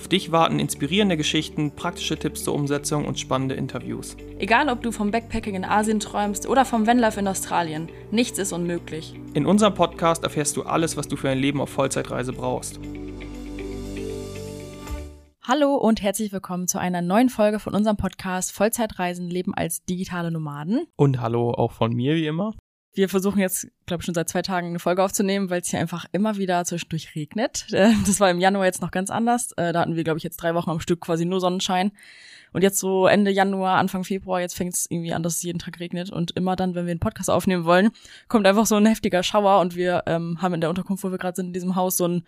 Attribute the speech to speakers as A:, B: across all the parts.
A: Auf dich warten inspirierende Geschichten, praktische Tipps zur Umsetzung und spannende Interviews.
B: Egal, ob du vom Backpacking in Asien träumst oder vom Vanlife in Australien, nichts ist unmöglich.
A: In unserem Podcast erfährst du alles, was du für ein Leben auf Vollzeitreise brauchst.
B: Hallo und herzlich willkommen zu einer neuen Folge von unserem Podcast Vollzeitreisen leben als digitale Nomaden.
A: Und hallo auch von mir wie immer.
B: Wir versuchen jetzt, glaube ich, schon seit zwei Tagen eine Folge aufzunehmen, weil es hier einfach immer wieder zwischendurch regnet. Äh, das war im Januar jetzt noch ganz anders. Äh, da hatten wir, glaube ich, jetzt drei Wochen am Stück quasi nur Sonnenschein. Und jetzt so Ende Januar, Anfang Februar, jetzt fängt es irgendwie an, dass es jeden Tag regnet. Und immer dann, wenn wir einen Podcast aufnehmen wollen, kommt einfach so ein heftiger Schauer. Und wir ähm, haben in der Unterkunft, wo wir gerade sind, in diesem Haus so ein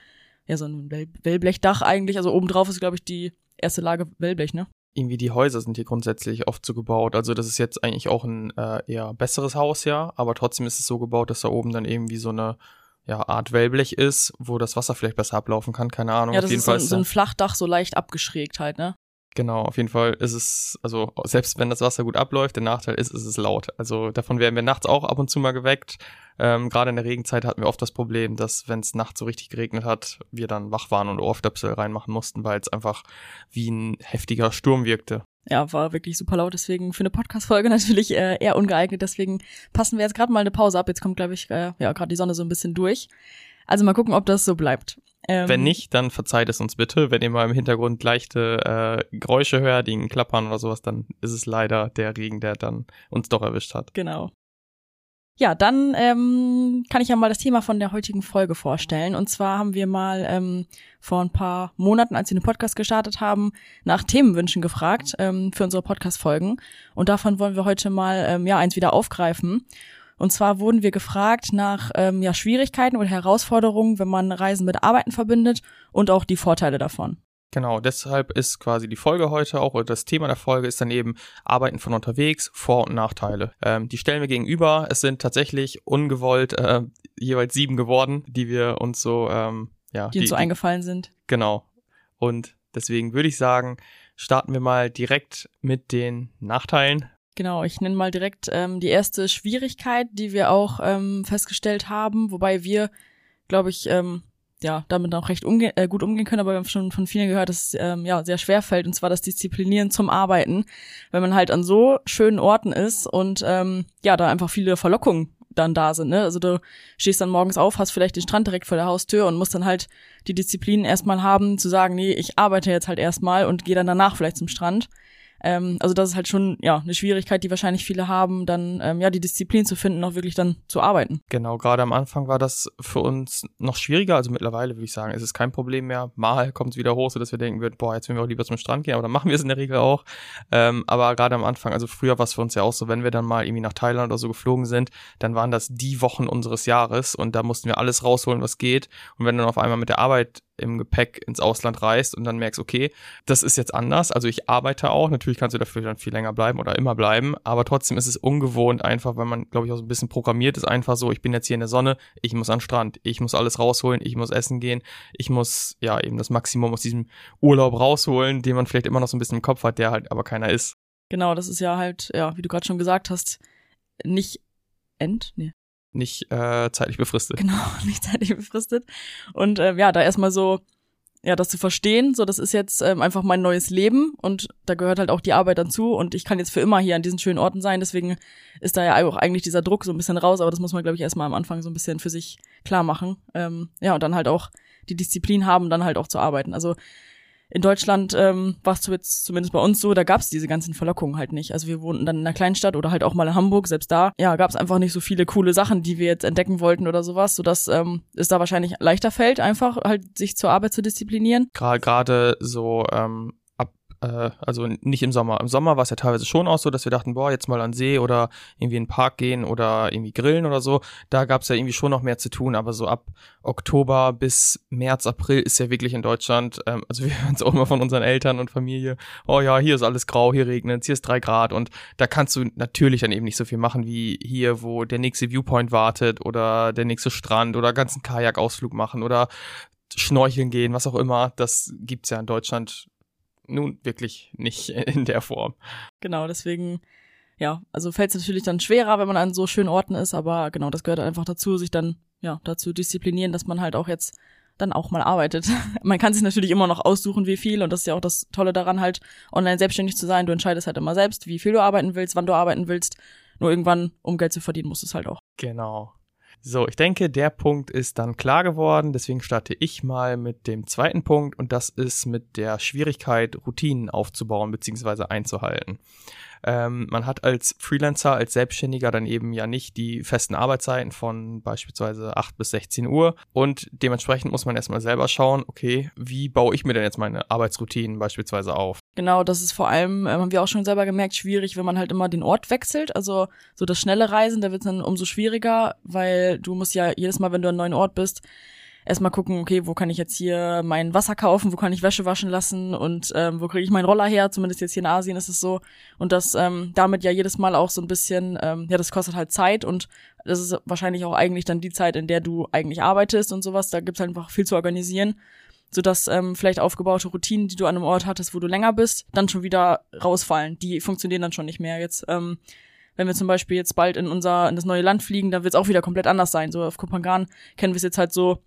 B: ja, so ein Wellblechdach eigentlich. Also obendrauf ist, glaube ich, die erste Lage Wellblech, ne?
A: Irgendwie die Häuser sind hier grundsätzlich oft so gebaut. Also das ist jetzt eigentlich auch ein äh, eher besseres Haus, ja. Aber trotzdem ist es so gebaut, dass da oben dann irgendwie so eine ja, Art Wellblech ist, wo das Wasser vielleicht besser ablaufen kann. Keine Ahnung.
B: Ja, das Auf jeden ist Fall so, ein, so ein Flachdach, so leicht abgeschrägt halt, ne?
A: Genau, auf jeden Fall ist es, also selbst wenn das Wasser gut abläuft, der Nachteil ist, ist es laut. Also davon werden wir nachts auch ab und zu mal geweckt. Ähm, Gerade in der Regenzeit hatten wir oft das Problem, dass wenn es nachts so richtig geregnet hat, wir dann wach waren und Ohrstöpsel reinmachen mussten, weil es einfach wie ein heftiger Sturm wirkte.
B: Ja, war wirklich super laut, deswegen für eine Podcast-Folge natürlich äh, eher ungeeignet. Deswegen passen wir jetzt gerade mal eine Pause ab. Jetzt kommt, glaube ich, äh, ja gerade die Sonne so ein bisschen durch. Also mal gucken, ob das so bleibt.
A: Ähm, wenn nicht, dann verzeiht es uns bitte. Wenn ihr mal im Hintergrund leichte äh, Geräusche hört, die klappern oder sowas, dann ist es leider der Regen, der dann uns doch erwischt hat.
B: Genau. Ja, dann ähm, kann ich ja mal das Thema von der heutigen Folge vorstellen. Und zwar haben wir mal ähm, vor ein paar Monaten, als wir den Podcast gestartet haben, nach Themenwünschen gefragt ähm, für unsere Podcast-Folgen. Und davon wollen wir heute mal ähm, ja eins wieder aufgreifen. Und zwar wurden wir gefragt nach ähm, ja, Schwierigkeiten oder Herausforderungen, wenn man Reisen mit Arbeiten verbindet und auch die Vorteile davon.
A: Genau, deshalb ist quasi die Folge heute auch, oder das Thema der Folge ist dann eben Arbeiten von unterwegs, Vor- und Nachteile. Ähm, die stellen wir gegenüber. Es sind tatsächlich ungewollt äh, jeweils sieben geworden, die wir uns so, ähm, ja.
B: Die uns so eingefallen sind.
A: Genau. Und deswegen würde ich sagen, starten wir mal direkt mit den Nachteilen.
B: Genau, ich nenne mal direkt ähm, die erste Schwierigkeit, die wir auch ähm, festgestellt haben, wobei wir, glaube ich, ähm, ja, damit auch recht umge äh, gut umgehen können, aber wir haben schon von vielen gehört, dass es ähm, ja sehr schwer fällt, und zwar das Disziplinieren zum Arbeiten, wenn man halt an so schönen Orten ist und ähm, ja, da einfach viele Verlockungen dann da sind. Ne? Also du stehst dann morgens auf, hast vielleicht den Strand direkt vor der Haustür und musst dann halt die Disziplin erstmal haben, zu sagen, nee, ich arbeite jetzt halt erstmal und gehe dann danach vielleicht zum Strand. Ähm, also das ist halt schon ja eine Schwierigkeit, die wahrscheinlich viele haben, dann ähm, ja die Disziplin zu finden, auch wirklich dann zu arbeiten.
A: Genau, gerade am Anfang war das für uns noch schwieriger. Also mittlerweile würde ich sagen, ist es kein Problem mehr. Mal kommt es wieder hoch, so dass wir denken würden, boah, jetzt würden wir auch lieber zum Strand gehen, aber dann machen wir es in der Regel auch. Ähm, aber gerade am Anfang, also früher war es für uns ja auch so, wenn wir dann mal irgendwie nach Thailand oder so geflogen sind, dann waren das die Wochen unseres Jahres und da mussten wir alles rausholen, was geht. Und wenn dann auf einmal mit der Arbeit im Gepäck ins Ausland reist und dann merkst, okay, das ist jetzt anders. Also ich arbeite auch. Natürlich kannst du dafür dann viel länger bleiben oder immer bleiben. Aber trotzdem ist es ungewohnt einfach, weil man, glaube ich, auch so ein bisschen programmiert ist. Einfach so, ich bin jetzt hier in der Sonne, ich muss an den Strand, ich muss alles rausholen, ich muss essen gehen, ich muss ja eben das Maximum aus diesem Urlaub rausholen, den man vielleicht immer noch so ein bisschen im Kopf hat, der halt aber keiner ist.
B: Genau, das ist ja halt, ja, wie du gerade schon gesagt hast, nicht end, nee,
A: nicht äh, zeitlich befristet.
B: Genau, nicht zeitlich befristet. Und äh, ja, da erstmal so, ja, das zu verstehen, so das ist jetzt ähm, einfach mein neues Leben und da gehört halt auch die Arbeit dazu und ich kann jetzt für immer hier an diesen schönen Orten sein, deswegen ist da ja auch eigentlich dieser Druck so ein bisschen raus, aber das muss man, glaube ich, erstmal am Anfang so ein bisschen für sich klar machen. Ähm, ja, und dann halt auch die Disziplin haben, dann halt auch zu arbeiten. Also in Deutschland ähm, war es jetzt zumindest bei uns so, da gab es diese ganzen Verlockungen halt nicht. Also wir wohnten dann in einer Kleinstadt oder halt auch mal in Hamburg, selbst da, ja, gab es einfach nicht so viele coole Sachen, die wir jetzt entdecken wollten oder sowas, sodass ähm, es da wahrscheinlich leichter fällt, einfach halt sich zur Arbeit zu disziplinieren.
A: Gerade so ähm, äh, also nicht im Sommer. Im Sommer war es ja teilweise schon auch so, dass wir dachten, boah, jetzt mal an See oder irgendwie in den Park gehen oder irgendwie grillen oder so. Da gab es ja irgendwie schon noch mehr zu tun, aber so ab Oktober bis März, April ist ja wirklich in Deutschland, ähm, also wir hören es auch immer von unseren Eltern und Familie, oh ja, hier ist alles grau, hier regnet hier ist drei Grad und da kannst du natürlich dann eben nicht so viel machen wie hier, wo der nächste Viewpoint wartet oder der nächste Strand oder ganzen Kajakausflug machen oder schnorcheln gehen, was auch immer. Das gibt's ja in Deutschland nun wirklich nicht in der Form.
B: Genau, deswegen, ja, also fällt es natürlich dann schwerer, wenn man an so schönen Orten ist, aber genau, das gehört einfach dazu, sich dann, ja, dazu disziplinieren, dass man halt auch jetzt dann auch mal arbeitet. Man kann sich natürlich immer noch aussuchen, wie viel, und das ist ja auch das Tolle daran, halt online selbstständig zu sein. Du entscheidest halt immer selbst, wie viel du arbeiten willst, wann du arbeiten willst. Nur irgendwann, um Geld zu verdienen, musst du es halt auch.
A: Genau. So, ich denke, der Punkt ist dann klar geworden. Deswegen starte ich mal mit dem zweiten Punkt und das ist mit der Schwierigkeit, Routinen aufzubauen bzw. einzuhalten. Ähm, man hat als Freelancer, als Selbstständiger dann eben ja nicht die festen Arbeitszeiten von beispielsweise 8 bis 16 Uhr und dementsprechend muss man erstmal selber schauen, okay, wie baue ich mir denn jetzt meine Arbeitsroutinen beispielsweise auf?
B: Genau, das ist vor allem, äh, haben wir auch schon selber gemerkt, schwierig, wenn man halt immer den Ort wechselt. Also so das schnelle Reisen, da wird es dann umso schwieriger, weil du musst ja jedes Mal, wenn du an einem neuen Ort bist, erstmal gucken, okay, wo kann ich jetzt hier mein Wasser kaufen, wo kann ich Wäsche waschen lassen und ähm, wo kriege ich meinen Roller her, zumindest jetzt hier in Asien ist es so. Und das ähm, damit ja jedes Mal auch so ein bisschen, ähm, ja, das kostet halt Zeit und das ist wahrscheinlich auch eigentlich dann die Zeit, in der du eigentlich arbeitest und sowas. Da gibt's halt einfach viel zu organisieren sodass ähm, vielleicht aufgebaute Routinen, die du an einem Ort hattest, wo du länger bist, dann schon wieder rausfallen. Die funktionieren dann schon nicht mehr. Jetzt, ähm, wenn wir zum Beispiel jetzt bald in unser in das neue Land fliegen, dann wird es auch wieder komplett anders sein. So auf Kopangan kennen wir es jetzt halt so,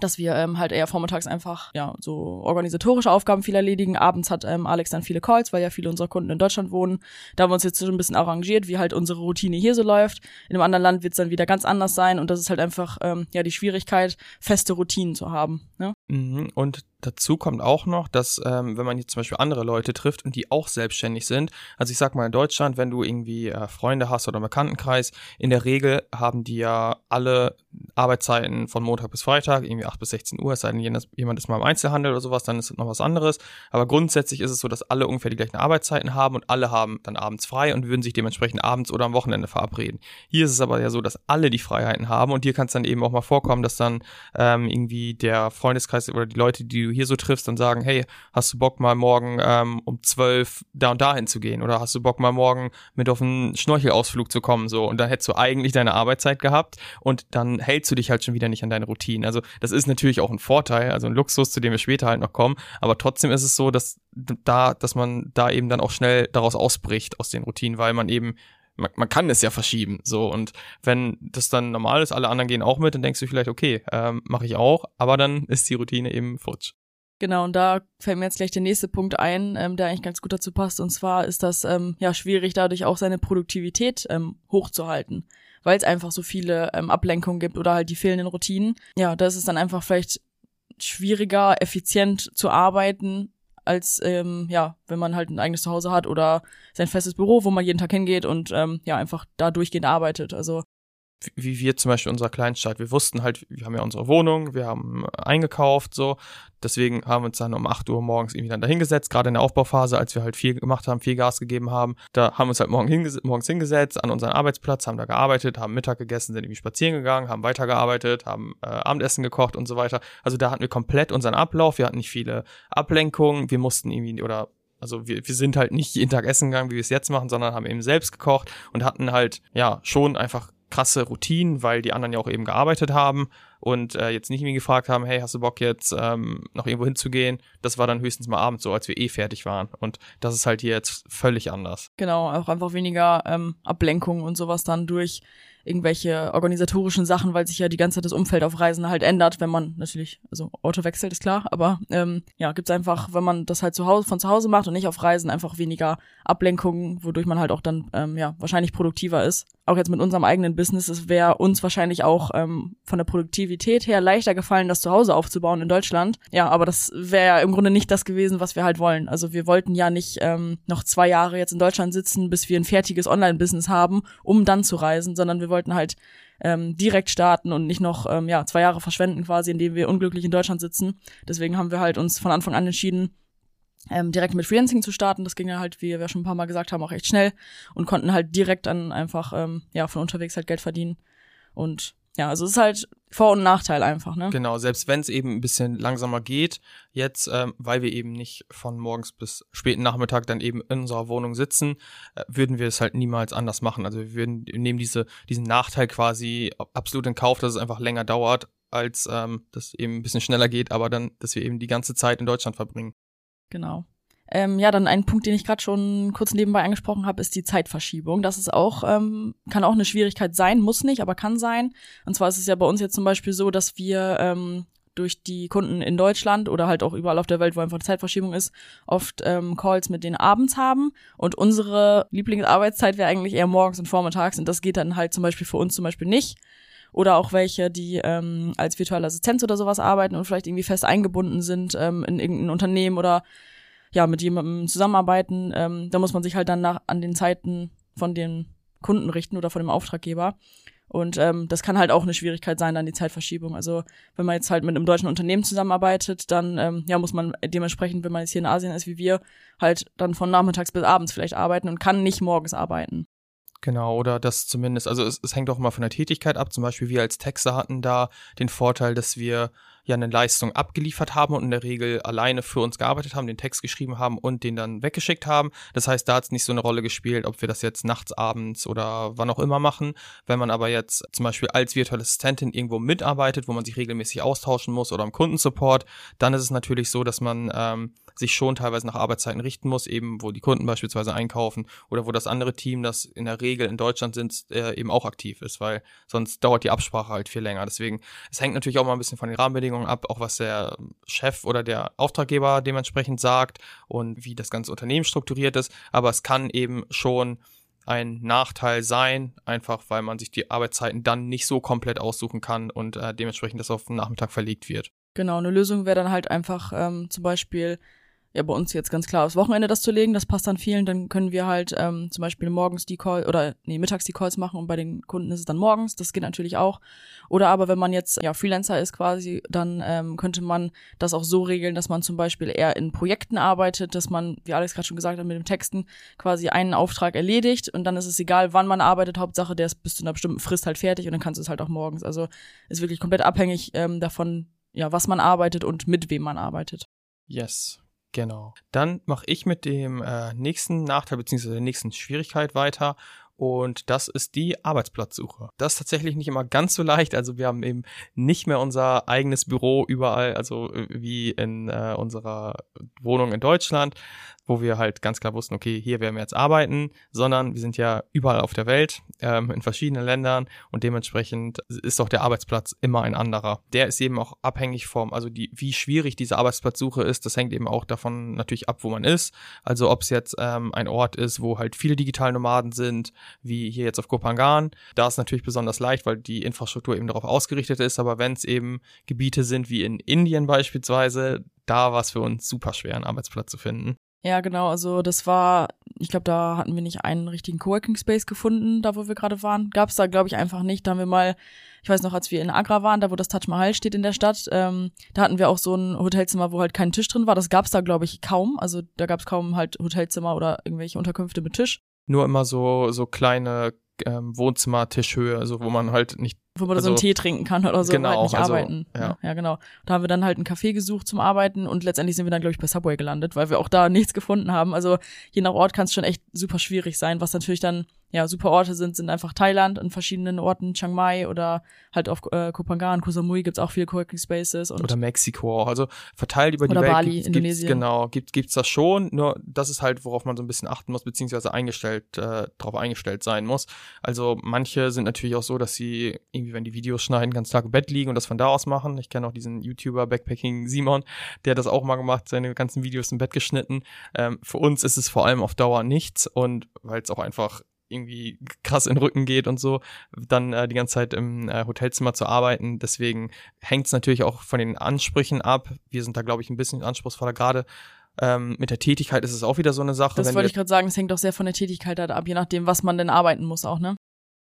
B: dass wir ähm, halt eher vormittags einfach ja so organisatorische Aufgaben viel erledigen. Abends hat ähm, Alex dann viele Calls, weil ja viele unserer Kunden in Deutschland wohnen. Da haben wir uns jetzt so ein bisschen arrangiert, wie halt unsere Routine hier so läuft. In einem anderen Land wird es dann wieder ganz anders sein und das ist halt einfach ähm, ja die Schwierigkeit, feste Routinen zu haben. Ne?
A: Mhm. Und dazu kommt auch noch, dass ähm, wenn man jetzt zum Beispiel andere Leute trifft und die auch selbstständig sind, also ich sag mal in Deutschland, wenn du irgendwie äh, Freunde hast oder einen Bekanntenkreis, in der Regel haben die ja alle Arbeitszeiten von Montag bis Freitag, irgendwie 8 bis 16 Uhr, es sei denn, jemand ist mal im Einzelhandel oder sowas, dann ist es noch was anderes. Aber grundsätzlich ist es so, dass alle ungefähr die gleichen Arbeitszeiten haben und alle haben dann abends frei und würden sich dementsprechend abends oder am Wochenende verabreden. Hier ist es aber ja so, dass alle die Freiheiten haben und hier kann es dann eben auch mal vorkommen, dass dann ähm, irgendwie der Freundeskreis oder die Leute, die du hier so triffst, dann sagen, hey, hast du Bock mal morgen ähm, um 12 da und dahin zu gehen? Oder hast du Bock mal morgen mit auf einen Schnorchelausflug zu kommen? So und dann hättest du eigentlich deine Arbeitszeit gehabt und dann hältst du dich halt schon wieder nicht an deine Routinen. Also das ist natürlich auch ein Vorteil, also ein Luxus, zu dem wir später halt noch kommen, aber trotzdem ist es so, dass da, dass man da eben dann auch schnell daraus ausbricht aus den Routinen, weil man eben man, man kann es ja verschieben, so und wenn das dann normal ist, alle anderen gehen auch mit, dann denkst du vielleicht, okay, ähm, mache ich auch, aber dann ist die Routine eben futsch.
B: Genau, und da fällt mir jetzt gleich der nächste Punkt ein, ähm, der eigentlich ganz gut dazu passt. Und zwar ist das ähm, ja schwierig, dadurch auch seine Produktivität ähm, hochzuhalten weil es einfach so viele ähm, Ablenkungen gibt oder halt die fehlenden Routinen. Ja, da ist es dann einfach vielleicht schwieriger, effizient zu arbeiten, als ähm, ja, wenn man halt ein eigenes Zuhause hat oder sein festes Büro, wo man jeden Tag hingeht und ähm, ja, einfach da durchgehend arbeitet. Also
A: wie wir zum Beispiel in unserer Kleinstadt. Wir wussten halt, wir haben ja unsere Wohnung, wir haben eingekauft, so. Deswegen haben wir uns dann um 8 Uhr morgens irgendwie dann dahingesetzt, gerade in der Aufbauphase, als wir halt viel gemacht haben, viel Gas gegeben haben. Da haben wir uns halt morgen hinges morgens hingesetzt an unseren Arbeitsplatz, haben da gearbeitet, haben Mittag gegessen, sind irgendwie spazieren gegangen, haben weitergearbeitet, haben äh, Abendessen gekocht und so weiter. Also da hatten wir komplett unseren Ablauf, wir hatten nicht viele Ablenkungen, wir mussten irgendwie oder also wir, wir sind halt nicht jeden Tag essen gegangen, wie wir es jetzt machen, sondern haben eben selbst gekocht und hatten halt ja schon einfach krasse Routinen, weil die anderen ja auch eben gearbeitet haben und äh, jetzt nicht irgendwie gefragt haben, hey, hast du Bock jetzt ähm, noch irgendwo hinzugehen? Das war dann höchstens mal abends so, als wir eh fertig waren. Und das ist halt hier jetzt völlig anders.
B: Genau, auch einfach weniger ähm, Ablenkung und sowas dann durch irgendwelche organisatorischen Sachen, weil sich ja die ganze Zeit das Umfeld auf Reisen halt ändert, wenn man natürlich, also Auto wechselt, ist klar, aber ähm, ja, gibt's einfach, wenn man das halt zu Hause, von zu Hause macht und nicht auf Reisen, einfach weniger Ablenkungen, wodurch man halt auch dann ähm, ja wahrscheinlich produktiver ist. Auch jetzt mit unserem eigenen Business, es wäre uns wahrscheinlich auch ähm, von der Produktivität her leichter gefallen, das zu Hause aufzubauen in Deutschland. Ja, aber das wäre ja im Grunde nicht das gewesen, was wir halt wollen. Also wir wollten ja nicht ähm, noch zwei Jahre jetzt in Deutschland sitzen, bis wir ein fertiges Online-Business haben, um dann zu reisen, sondern wir wollten halt ähm, direkt starten und nicht noch ähm, ja zwei Jahre verschwenden quasi, indem wir unglücklich in Deutschland sitzen. Deswegen haben wir halt uns von Anfang an entschieden, ähm, direkt mit Freelancing zu starten. Das ging ja halt, wie wir schon ein paar Mal gesagt haben, auch echt schnell und konnten halt direkt dann einfach ähm, ja von unterwegs halt Geld verdienen. Und ja, also es ist halt Vor- und Nachteil einfach, ne?
A: Genau, selbst wenn es eben ein bisschen langsamer geht, jetzt, ähm, weil wir eben nicht von morgens bis späten Nachmittag dann eben in unserer Wohnung sitzen, äh, würden wir es halt niemals anders machen. Also wir würden wir nehmen diese, diesen Nachteil quasi absolut in Kauf, dass es einfach länger dauert, als ähm, das eben ein bisschen schneller geht, aber dann, dass wir eben die ganze Zeit in Deutschland verbringen.
B: Genau. Ähm, ja, dann ein Punkt, den ich gerade schon kurz nebenbei angesprochen habe, ist die Zeitverschiebung. Das ist auch, ähm, kann auch eine Schwierigkeit sein, muss nicht, aber kann sein. Und zwar ist es ja bei uns jetzt zum Beispiel so, dass wir ähm, durch die Kunden in Deutschland oder halt auch überall auf der Welt, wo einfach eine Zeitverschiebung ist, oft ähm, Calls mit denen abends haben. Und unsere Lieblingsarbeitszeit wäre eigentlich eher morgens und vormittags. Und das geht dann halt zum Beispiel für uns zum Beispiel nicht oder auch welche, die ähm, als virtuelle Assistenz oder sowas arbeiten und vielleicht irgendwie fest eingebunden sind ähm, in irgendein Unternehmen oder ja, mit jemandem zusammenarbeiten, ähm, da muss man sich halt dann nach, an den Zeiten von den Kunden richten oder von dem Auftraggeber. Und ähm, das kann halt auch eine Schwierigkeit sein, dann die Zeitverschiebung. Also wenn man jetzt halt mit einem deutschen Unternehmen zusammenarbeitet, dann ähm, ja muss man dementsprechend, wenn man jetzt hier in Asien ist wie wir, halt dann von nachmittags bis abends vielleicht arbeiten und kann nicht morgens arbeiten.
A: Genau, oder das zumindest, also es, es hängt auch immer von der Tätigkeit ab. Zum Beispiel wir als Texter hatten da den Vorteil, dass wir ja eine Leistung abgeliefert haben und in der Regel alleine für uns gearbeitet haben, den Text geschrieben haben und den dann weggeschickt haben. Das heißt, da hat es nicht so eine Rolle gespielt, ob wir das jetzt nachts, abends oder wann auch immer machen. Wenn man aber jetzt zum Beispiel als virtuelle Assistentin irgendwo mitarbeitet, wo man sich regelmäßig austauschen muss oder im Kundensupport, dann ist es natürlich so, dass man ähm, sich schon teilweise nach Arbeitszeiten richten muss, eben wo die Kunden beispielsweise einkaufen oder wo das andere Team, das in der Regel in Deutschland sind, äh, eben auch aktiv ist, weil sonst dauert die Absprache halt viel länger. Deswegen, es hängt natürlich auch mal ein bisschen von den Rahmenbedingungen ab, auch was der Chef oder der Auftraggeber dementsprechend sagt und wie das ganze Unternehmen strukturiert ist, aber es kann eben schon ein Nachteil sein, einfach weil man sich die Arbeitszeiten dann nicht so komplett aussuchen kann und äh, dementsprechend das auf den Nachmittag verlegt wird.
B: Genau, eine Lösung wäre dann halt einfach ähm, zum Beispiel ja bei uns jetzt ganz klar aufs Wochenende das zu legen, das passt dann vielen, dann können wir halt ähm, zum Beispiel morgens die Call oder nee, mittags die Calls machen und bei den Kunden ist es dann morgens, das geht natürlich auch. Oder aber wenn man jetzt ja Freelancer ist quasi, dann ähm, könnte man das auch so regeln, dass man zum Beispiel eher in Projekten arbeitet, dass man, wie Alex gerade schon gesagt hat, mit dem Texten quasi einen Auftrag erledigt und dann ist es egal, wann man arbeitet, Hauptsache der ist bis zu einer bestimmten Frist halt fertig und dann kannst du es halt auch morgens. Also ist wirklich komplett abhängig ähm, davon, ja, was man arbeitet und mit wem man arbeitet.
A: Yes, Genau. Dann mache ich mit dem äh, nächsten Nachteil bzw. der nächsten Schwierigkeit weiter und das ist die Arbeitsplatzsuche. Das ist tatsächlich nicht immer ganz so leicht. Also wir haben eben nicht mehr unser eigenes Büro überall, also äh, wie in äh, unserer Wohnung in Deutschland, wo wir halt ganz klar wussten, okay, hier werden wir jetzt arbeiten, sondern wir sind ja überall auf der Welt, ähm, in verschiedenen Ländern und dementsprechend ist auch der Arbeitsplatz immer ein anderer. Der ist eben auch abhängig vom, also die, wie schwierig diese Arbeitsplatzsuche ist, das hängt eben auch davon natürlich ab, wo man ist. Also ob es jetzt ähm, ein Ort ist, wo halt viele Digitalnomaden sind, wie hier jetzt auf Kopangan, da ist natürlich besonders leicht, weil die Infrastruktur eben darauf ausgerichtet ist, aber wenn es eben Gebiete sind wie in Indien beispielsweise, da war es für uns super schwer, einen Arbeitsplatz zu finden.
B: Ja, genau. Also das war, ich glaube, da hatten wir nicht einen richtigen Coworking Space gefunden, da wo wir gerade waren. Gab es da, glaube ich, einfach nicht. Da haben wir mal, ich weiß noch, als wir in Agra waren, da wo das Taj Mahal steht in der Stadt, ähm, da hatten wir auch so ein Hotelzimmer, wo halt kein Tisch drin war. Das gab es da, glaube ich, kaum. Also da gab es kaum halt Hotelzimmer oder irgendwelche Unterkünfte mit Tisch.
A: Nur immer so so kleine ähm, Wohnzimmer-Tischhöhe, also wo man halt nicht
B: wo man
A: also,
B: so einen Tee trinken kann oder so,
A: genau,
B: halt nicht
A: also,
B: arbeiten.
A: Ja.
B: ja, genau. Da haben wir dann halt einen Café gesucht zum Arbeiten und letztendlich sind wir dann, glaube ich, bei Subway gelandet, weil wir auch da nichts gefunden haben. Also je nach Ort kann es schon echt super schwierig sein, was natürlich dann ja, super Orte sind, sind einfach Thailand in verschiedenen Orten, Chiang Mai oder halt auf äh, Koh Phangan, Koh Samui gibt's auch viele Coworking Spaces. Und
A: oder Mexiko auch. Also verteilt über die
B: oder
A: Welt.
B: Bali,
A: gibt's,
B: Indonesien.
A: Gibt's, genau, gibt, gibt's das schon. Nur das ist halt, worauf man so ein bisschen achten muss, beziehungsweise eingestellt, äh, darauf eingestellt sein muss. Also manche sind natürlich auch so, dass sie irgendwie, wenn die Videos schneiden, ganz Tag im Bett liegen und das von da aus machen. Ich kenne auch diesen YouTuber Backpacking Simon, der hat das auch mal gemacht, seine ganzen Videos im Bett geschnitten. Ähm, für uns ist es vor allem auf Dauer nichts und weil es auch einfach irgendwie krass in den Rücken geht und so, dann äh, die ganze Zeit im äh, Hotelzimmer zu arbeiten. Deswegen hängt es natürlich auch von den Ansprüchen ab. Wir sind da, glaube ich, ein bisschen anspruchsvoller. Gerade ähm, mit der Tätigkeit ist es auch wieder so eine Sache.
B: Das wollte ich gerade sagen, es hängt doch sehr von der Tätigkeit halt ab, je nachdem, was man denn arbeiten muss auch, ne?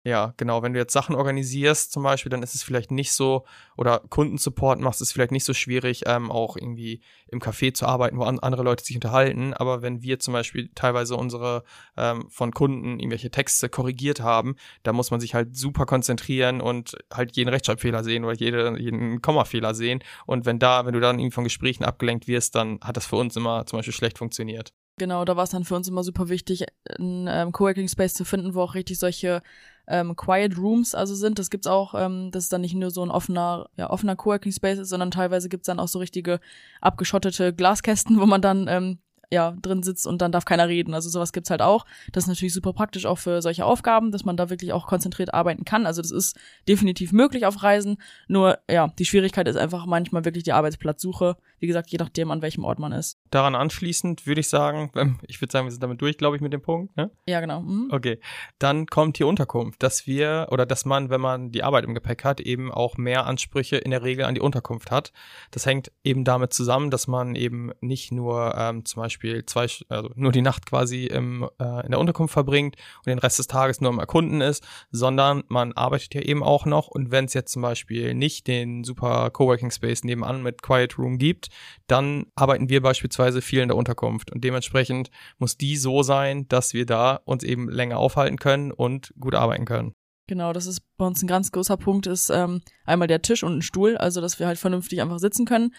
A: Ja, genau. Wenn du jetzt Sachen organisierst zum Beispiel, dann ist es vielleicht nicht so, oder Kundensupport machst, ist es vielleicht nicht so schwierig, ähm, auch irgendwie im Café zu arbeiten, wo an, andere Leute sich unterhalten. Aber wenn wir zum Beispiel teilweise unsere ähm, von Kunden irgendwelche Texte korrigiert haben, da muss man sich halt super konzentrieren und halt jeden Rechtschreibfehler sehen oder jede, jeden Kommafehler sehen. Und wenn da, wenn du dann irgendwie von Gesprächen abgelenkt wirst, dann hat das für uns immer zum Beispiel schlecht funktioniert.
B: Genau, da war es dann für uns immer super wichtig, einen ähm, Coworking Space zu finden, wo auch richtig solche ähm, Quiet Rooms also sind. Das gibt's auch, ähm, das ist dann nicht nur so ein offener, ja, offener Coworking Space ist, sondern teilweise gibt's dann auch so richtige abgeschottete Glaskästen, wo man dann ähm, ja, drin sitzt und dann darf keiner reden. Also sowas gibt's halt auch. Das ist natürlich super praktisch auch für solche Aufgaben, dass man da wirklich auch konzentriert arbeiten kann. Also das ist definitiv möglich auf Reisen. Nur, ja, die Schwierigkeit ist einfach manchmal wirklich die Arbeitsplatzsuche. Wie gesagt, je nachdem, an welchem Ort man ist.
A: Daran anschließend würde ich sagen, ich würde sagen, wir sind damit durch, glaube ich, mit dem Punkt, ne?
B: Ja, genau. Mhm.
A: Okay. Dann kommt die Unterkunft, dass wir oder dass man, wenn man die Arbeit im Gepäck hat, eben auch mehr Ansprüche in der Regel an die Unterkunft hat. Das hängt eben damit zusammen, dass man eben nicht nur ähm, zum Beispiel Beispiel zwei, also nur die Nacht quasi im, äh, in der Unterkunft verbringt und den Rest des Tages nur am Erkunden ist, sondern man arbeitet ja eben auch noch und wenn es jetzt zum Beispiel nicht den super Coworking Space nebenan mit Quiet Room gibt, dann arbeiten wir beispielsweise viel in der Unterkunft und dementsprechend muss die so sein, dass wir da uns eben länger aufhalten können und gut arbeiten können.
B: Genau, das ist bei uns ein ganz großer Punkt, ist ähm, einmal der Tisch und ein Stuhl, also dass wir halt vernünftig einfach sitzen können.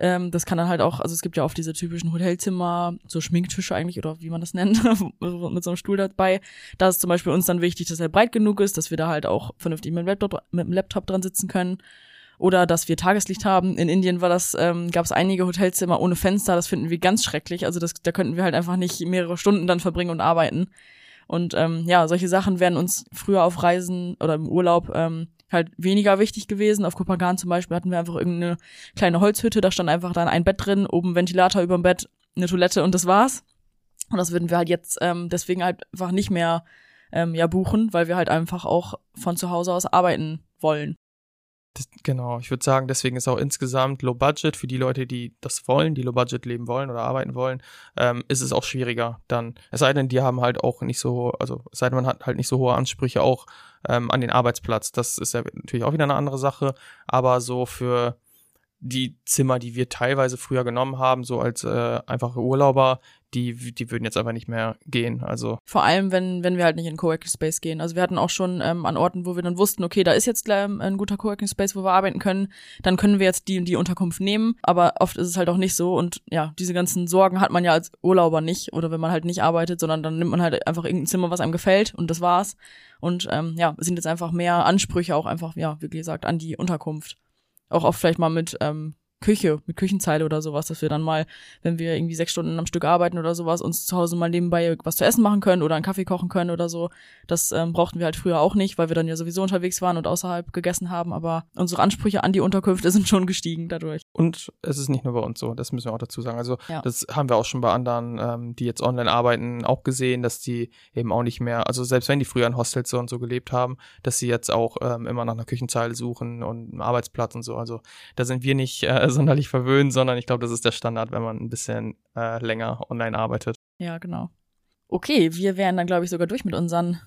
B: Ähm, das kann dann halt auch, also es gibt ja oft diese typischen Hotelzimmer, so Schminktische eigentlich oder wie man das nennt, mit so einem Stuhl dabei. Da ist zum Beispiel uns dann wichtig, dass er breit genug ist, dass wir da halt auch vernünftig mit dem Laptop, mit dem Laptop dran sitzen können oder dass wir Tageslicht haben. In Indien war das, ähm, gab es einige Hotelzimmer ohne Fenster, das finden wir ganz schrecklich. Also das, da könnten wir halt einfach nicht mehrere Stunden dann verbringen und arbeiten. Und ähm, ja, solche Sachen werden uns früher auf Reisen oder im Urlaub ähm, halt weniger wichtig gewesen. Auf Kopagan zum Beispiel hatten wir einfach irgendeine kleine Holzhütte, da stand einfach dann ein Bett drin, oben Ventilator über dem Bett, eine Toilette und das war's. Und das würden wir halt jetzt ähm, deswegen halt einfach nicht mehr ähm, ja buchen, weil wir halt einfach auch von zu Hause aus arbeiten wollen.
A: Genau, ich würde sagen, deswegen ist auch insgesamt Low Budget für die Leute, die das wollen, die Low Budget leben wollen oder arbeiten wollen, ähm, ist es auch schwieriger. Dann, es sei denn, die haben halt auch nicht so, also es sei denn, man hat halt nicht so hohe Ansprüche auch ähm, an den Arbeitsplatz. Das ist ja natürlich auch wieder eine andere Sache, aber so für die Zimmer, die wir teilweise früher genommen haben, so als äh, einfache Urlauber, die, die würden jetzt einfach nicht mehr gehen. Also
B: vor allem, wenn wenn wir halt nicht in Coworking Space gehen. Also wir hatten auch schon ähm, an Orten, wo wir dann wussten, okay, da ist jetzt ähm, ein guter Coworking Space, wo wir arbeiten können, dann können wir jetzt die die Unterkunft nehmen. Aber oft ist es halt auch nicht so und ja, diese ganzen Sorgen hat man ja als Urlauber nicht oder wenn man halt nicht arbeitet, sondern dann nimmt man halt einfach irgendein Zimmer, was einem gefällt und das war's. Und ähm, ja, es sind jetzt einfach mehr Ansprüche auch einfach, ja, wie gesagt, an die Unterkunft. Auch oft vielleicht mal mit ähm, Küche, mit Küchenzeile oder sowas, dass wir dann mal, wenn wir irgendwie sechs Stunden am Stück arbeiten oder sowas, uns zu Hause mal nebenbei was zu essen machen können oder einen Kaffee kochen können oder so. Das ähm, brauchten wir halt früher auch nicht, weil wir dann ja sowieso unterwegs waren und außerhalb gegessen haben. Aber unsere Ansprüche an die Unterkünfte sind schon gestiegen dadurch.
A: Und es ist nicht nur bei uns so, das müssen wir auch dazu sagen. Also ja. das haben wir auch schon bei anderen, ähm, die jetzt online arbeiten, auch gesehen, dass die eben auch nicht mehr, also selbst wenn die früher in Hostels so und so gelebt haben, dass sie jetzt auch ähm, immer nach einer Küchenzeile suchen und einem Arbeitsplatz und so. Also da sind wir nicht äh, sonderlich verwöhnt, sondern ich glaube, das ist der Standard, wenn man ein bisschen äh, länger online arbeitet.
B: Ja, genau. Okay, wir wären dann, glaube ich, sogar durch mit unseren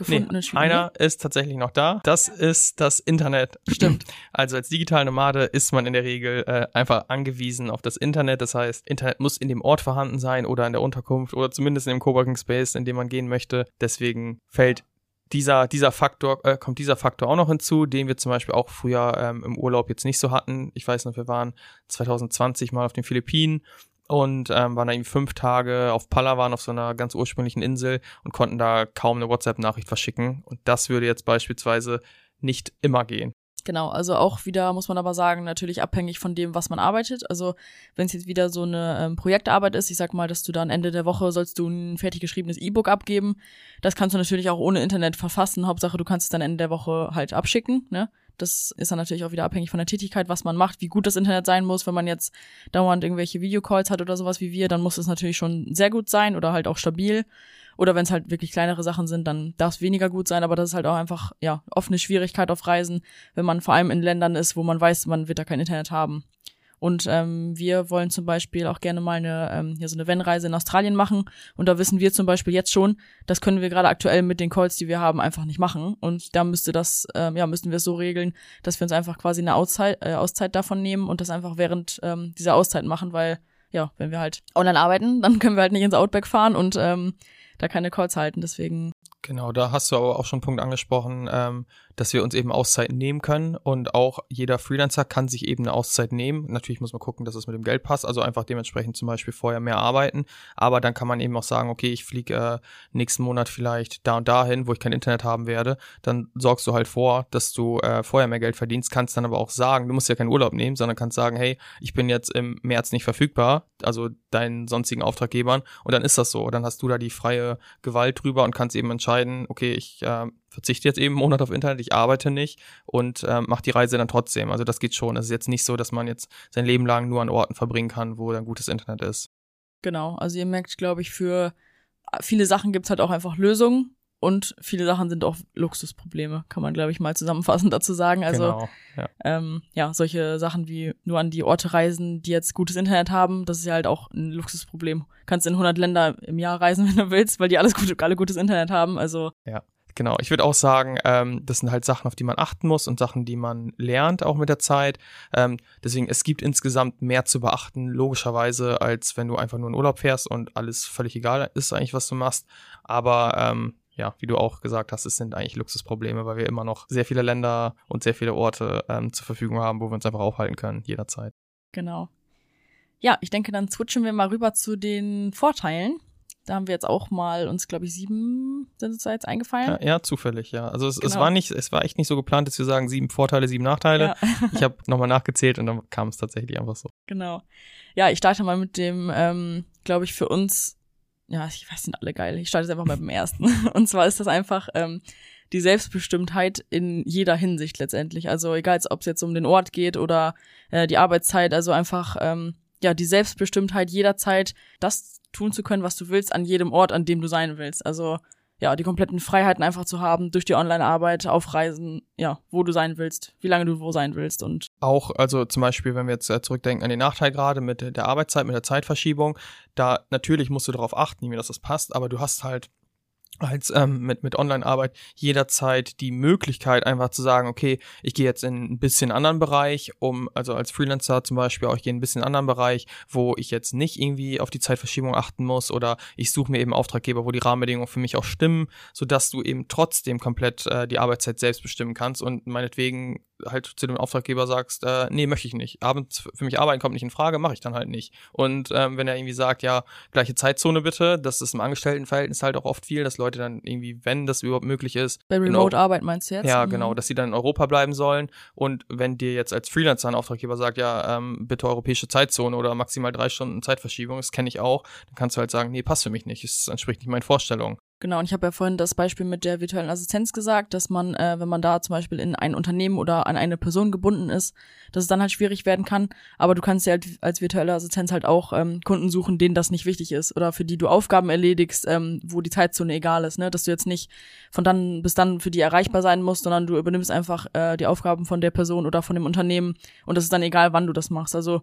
B: gefundenen
A: nee, Einer ist tatsächlich noch da. Das ist das Internet.
B: Stimmt.
A: Also als Digitalnomade ist man in der Regel äh, einfach angewiesen auf das Internet. Das heißt, Internet muss in dem Ort vorhanden sein oder in der Unterkunft oder zumindest in dem Coworking Space, in dem man gehen möchte. Deswegen fällt dieser, dieser Faktor, äh, kommt dieser Faktor auch noch hinzu, den wir zum Beispiel auch früher ähm, im Urlaub jetzt nicht so hatten. Ich weiß noch, wir waren 2020 mal auf den Philippinen und ähm, waren da irgendwie fünf Tage auf Palawan auf so einer ganz ursprünglichen Insel und konnten da kaum eine WhatsApp-Nachricht verschicken. Und das würde jetzt beispielsweise nicht immer gehen.
B: Genau, also auch wieder muss man aber sagen, natürlich abhängig von dem, was man arbeitet. Also wenn es jetzt wieder so eine ähm, Projektarbeit ist, ich sag mal, dass du dann Ende der Woche sollst du ein fertig geschriebenes E-Book abgeben. Das kannst du natürlich auch ohne Internet verfassen. Hauptsache, du kannst es dann Ende der Woche halt abschicken. Ne? Das ist dann natürlich auch wieder abhängig von der Tätigkeit, was man macht, wie gut das Internet sein muss. Wenn man jetzt dauernd irgendwelche Videocalls hat oder sowas wie wir, dann muss es natürlich schon sehr gut sein oder halt auch stabil. Oder wenn es halt wirklich kleinere Sachen sind, dann darf es weniger gut sein, aber das ist halt auch einfach, ja, oft eine Schwierigkeit auf Reisen, wenn man vor allem in Ländern ist, wo man weiß, man wird da kein Internet haben. Und ähm, wir wollen zum Beispiel auch gerne mal eine, ähm, ja, so eine Wenn-Reise in Australien machen. Und da wissen wir zum Beispiel jetzt schon, das können wir gerade aktuell mit den Calls, die wir haben, einfach nicht machen. Und da müsste das, ähm, ja, müssten wir es so regeln, dass wir uns einfach quasi eine Auszeit, äh, Auszeit davon nehmen und das einfach während ähm, dieser Auszeit machen, weil, ja, wenn wir halt online arbeiten, dann können wir halt nicht ins Outback fahren und ähm, da keine Calls halten. Deswegen
A: Genau, da hast du aber auch schon einen Punkt angesprochen, ähm, dass wir uns eben Auszeiten nehmen können und auch jeder Freelancer kann sich eben eine Auszeit nehmen. Natürlich muss man gucken, dass es mit dem Geld passt, also einfach dementsprechend zum Beispiel vorher mehr arbeiten, aber dann kann man eben auch sagen, okay, ich fliege äh, nächsten Monat vielleicht da und dahin, wo ich kein Internet haben werde, dann sorgst du halt vor, dass du äh, vorher mehr Geld verdienst, kannst dann aber auch sagen, du musst ja keinen Urlaub nehmen, sondern kannst sagen, hey, ich bin jetzt im März nicht verfügbar, also deinen sonstigen Auftraggebern. Und dann ist das so, dann hast du da die freie Gewalt drüber und kannst eben entscheiden, okay, ich äh, verzichte jetzt eben einen Monat auf Internet, ich arbeite nicht und äh, mache die Reise dann trotzdem. Also das geht schon. Es ist jetzt nicht so, dass man jetzt sein Leben lang nur an Orten verbringen kann, wo dann gutes Internet ist.
B: Genau, also ihr merkt, glaube ich, für viele Sachen gibt's halt auch einfach Lösungen und viele Sachen sind auch Luxusprobleme, kann man, glaube ich, mal zusammenfassend dazu sagen. Also genau, ja. Ähm, ja, solche Sachen wie nur an die Orte reisen, die jetzt gutes Internet haben, das ist ja halt auch ein Luxusproblem. Kannst in 100 Länder im Jahr reisen, wenn du willst, weil die alles gut, alle gutes Internet haben. Also
A: ja. Genau, ich würde auch sagen, ähm, das sind halt Sachen, auf die man achten muss und Sachen, die man lernt auch mit der Zeit. Ähm, deswegen, es gibt insgesamt mehr zu beachten, logischerweise, als wenn du einfach nur in Urlaub fährst und alles völlig egal ist eigentlich, was du machst. Aber ähm, ja, wie du auch gesagt hast, es sind eigentlich Luxusprobleme, weil wir immer noch sehr viele Länder und sehr viele Orte ähm, zur Verfügung haben, wo wir uns einfach aufhalten können, jederzeit.
B: Genau. Ja, ich denke, dann switchen wir mal rüber zu den Vorteilen. Da haben wir jetzt auch mal uns, glaube ich, sieben sind es da jetzt eingefallen.
A: Ja, ja zufällig, ja. Also es, genau. es war nicht, es war echt nicht so geplant, dass wir sagen sieben Vorteile, sieben Nachteile. Ja. ich habe nochmal nachgezählt und dann kam es tatsächlich einfach so.
B: Genau. Ja, ich starte mal mit dem, ähm, glaube ich, für uns, ja, ich weiß, sind alle geil. Ich starte jetzt einfach mal beim ersten. Und zwar ist das einfach ähm, die Selbstbestimmtheit in jeder Hinsicht letztendlich. Also egal, ob es jetzt um den Ort geht oder äh, die Arbeitszeit, also einfach ähm, ja die Selbstbestimmtheit jederzeit das tun zu können, was du willst, an jedem Ort, an dem du sein willst. Also ja, die kompletten Freiheiten einfach zu haben durch die Online-Arbeit, auf Reisen, ja, wo du sein willst, wie lange du wo sein willst und
A: auch, also zum Beispiel, wenn wir jetzt äh, zurückdenken an den Nachteil gerade mit der Arbeitszeit, mit der Zeitverschiebung, da natürlich musst du darauf achten, wie dass das passt, aber du hast halt als ähm, mit, mit Online-Arbeit jederzeit die Möglichkeit, einfach zu sagen, okay, ich gehe jetzt in ein bisschen anderen Bereich, um, also als Freelancer zum Beispiel, auch ich gehe in ein bisschen anderen Bereich, wo ich jetzt nicht irgendwie auf die Zeitverschiebung achten muss oder ich suche mir eben Auftraggeber, wo die Rahmenbedingungen für mich auch stimmen, sodass du eben trotzdem komplett äh, die Arbeitszeit selbst bestimmen kannst und meinetwegen halt zu dem Auftraggeber sagst, äh, nee, möchte ich nicht. Abends für mich arbeiten kommt nicht in Frage, mache ich dann halt nicht. Und ähm, wenn er irgendwie sagt, ja, gleiche Zeitzone bitte, das ist im Angestelltenverhältnis halt auch oft viel, dass Leute dann irgendwie, wenn das überhaupt möglich ist.
B: Bei Remote-Arbeit meinst du jetzt?
A: Ja, mhm. genau, dass sie dann in Europa bleiben sollen. Und wenn dir jetzt als Freelancer ein Auftraggeber sagt, ja, ähm, bitte europäische Zeitzone oder maximal drei Stunden Zeitverschiebung, das kenne ich auch, dann kannst du halt sagen, nee, passt für mich nicht, es entspricht nicht meinen Vorstellungen.
B: Genau, und ich habe ja vorhin das Beispiel mit der virtuellen Assistenz gesagt, dass man, äh, wenn man da zum Beispiel in ein Unternehmen oder an eine Person gebunden ist, dass es dann halt schwierig werden kann. Aber du kannst ja halt als virtuelle Assistenz halt auch ähm, Kunden suchen, denen das nicht wichtig ist oder für die du Aufgaben erledigst, ähm, wo die Zeitzone egal ist, ne? Dass du jetzt nicht von dann bis dann für die erreichbar sein musst, sondern du übernimmst einfach äh, die Aufgaben von der Person oder von dem Unternehmen und es ist dann egal, wann du das machst. Also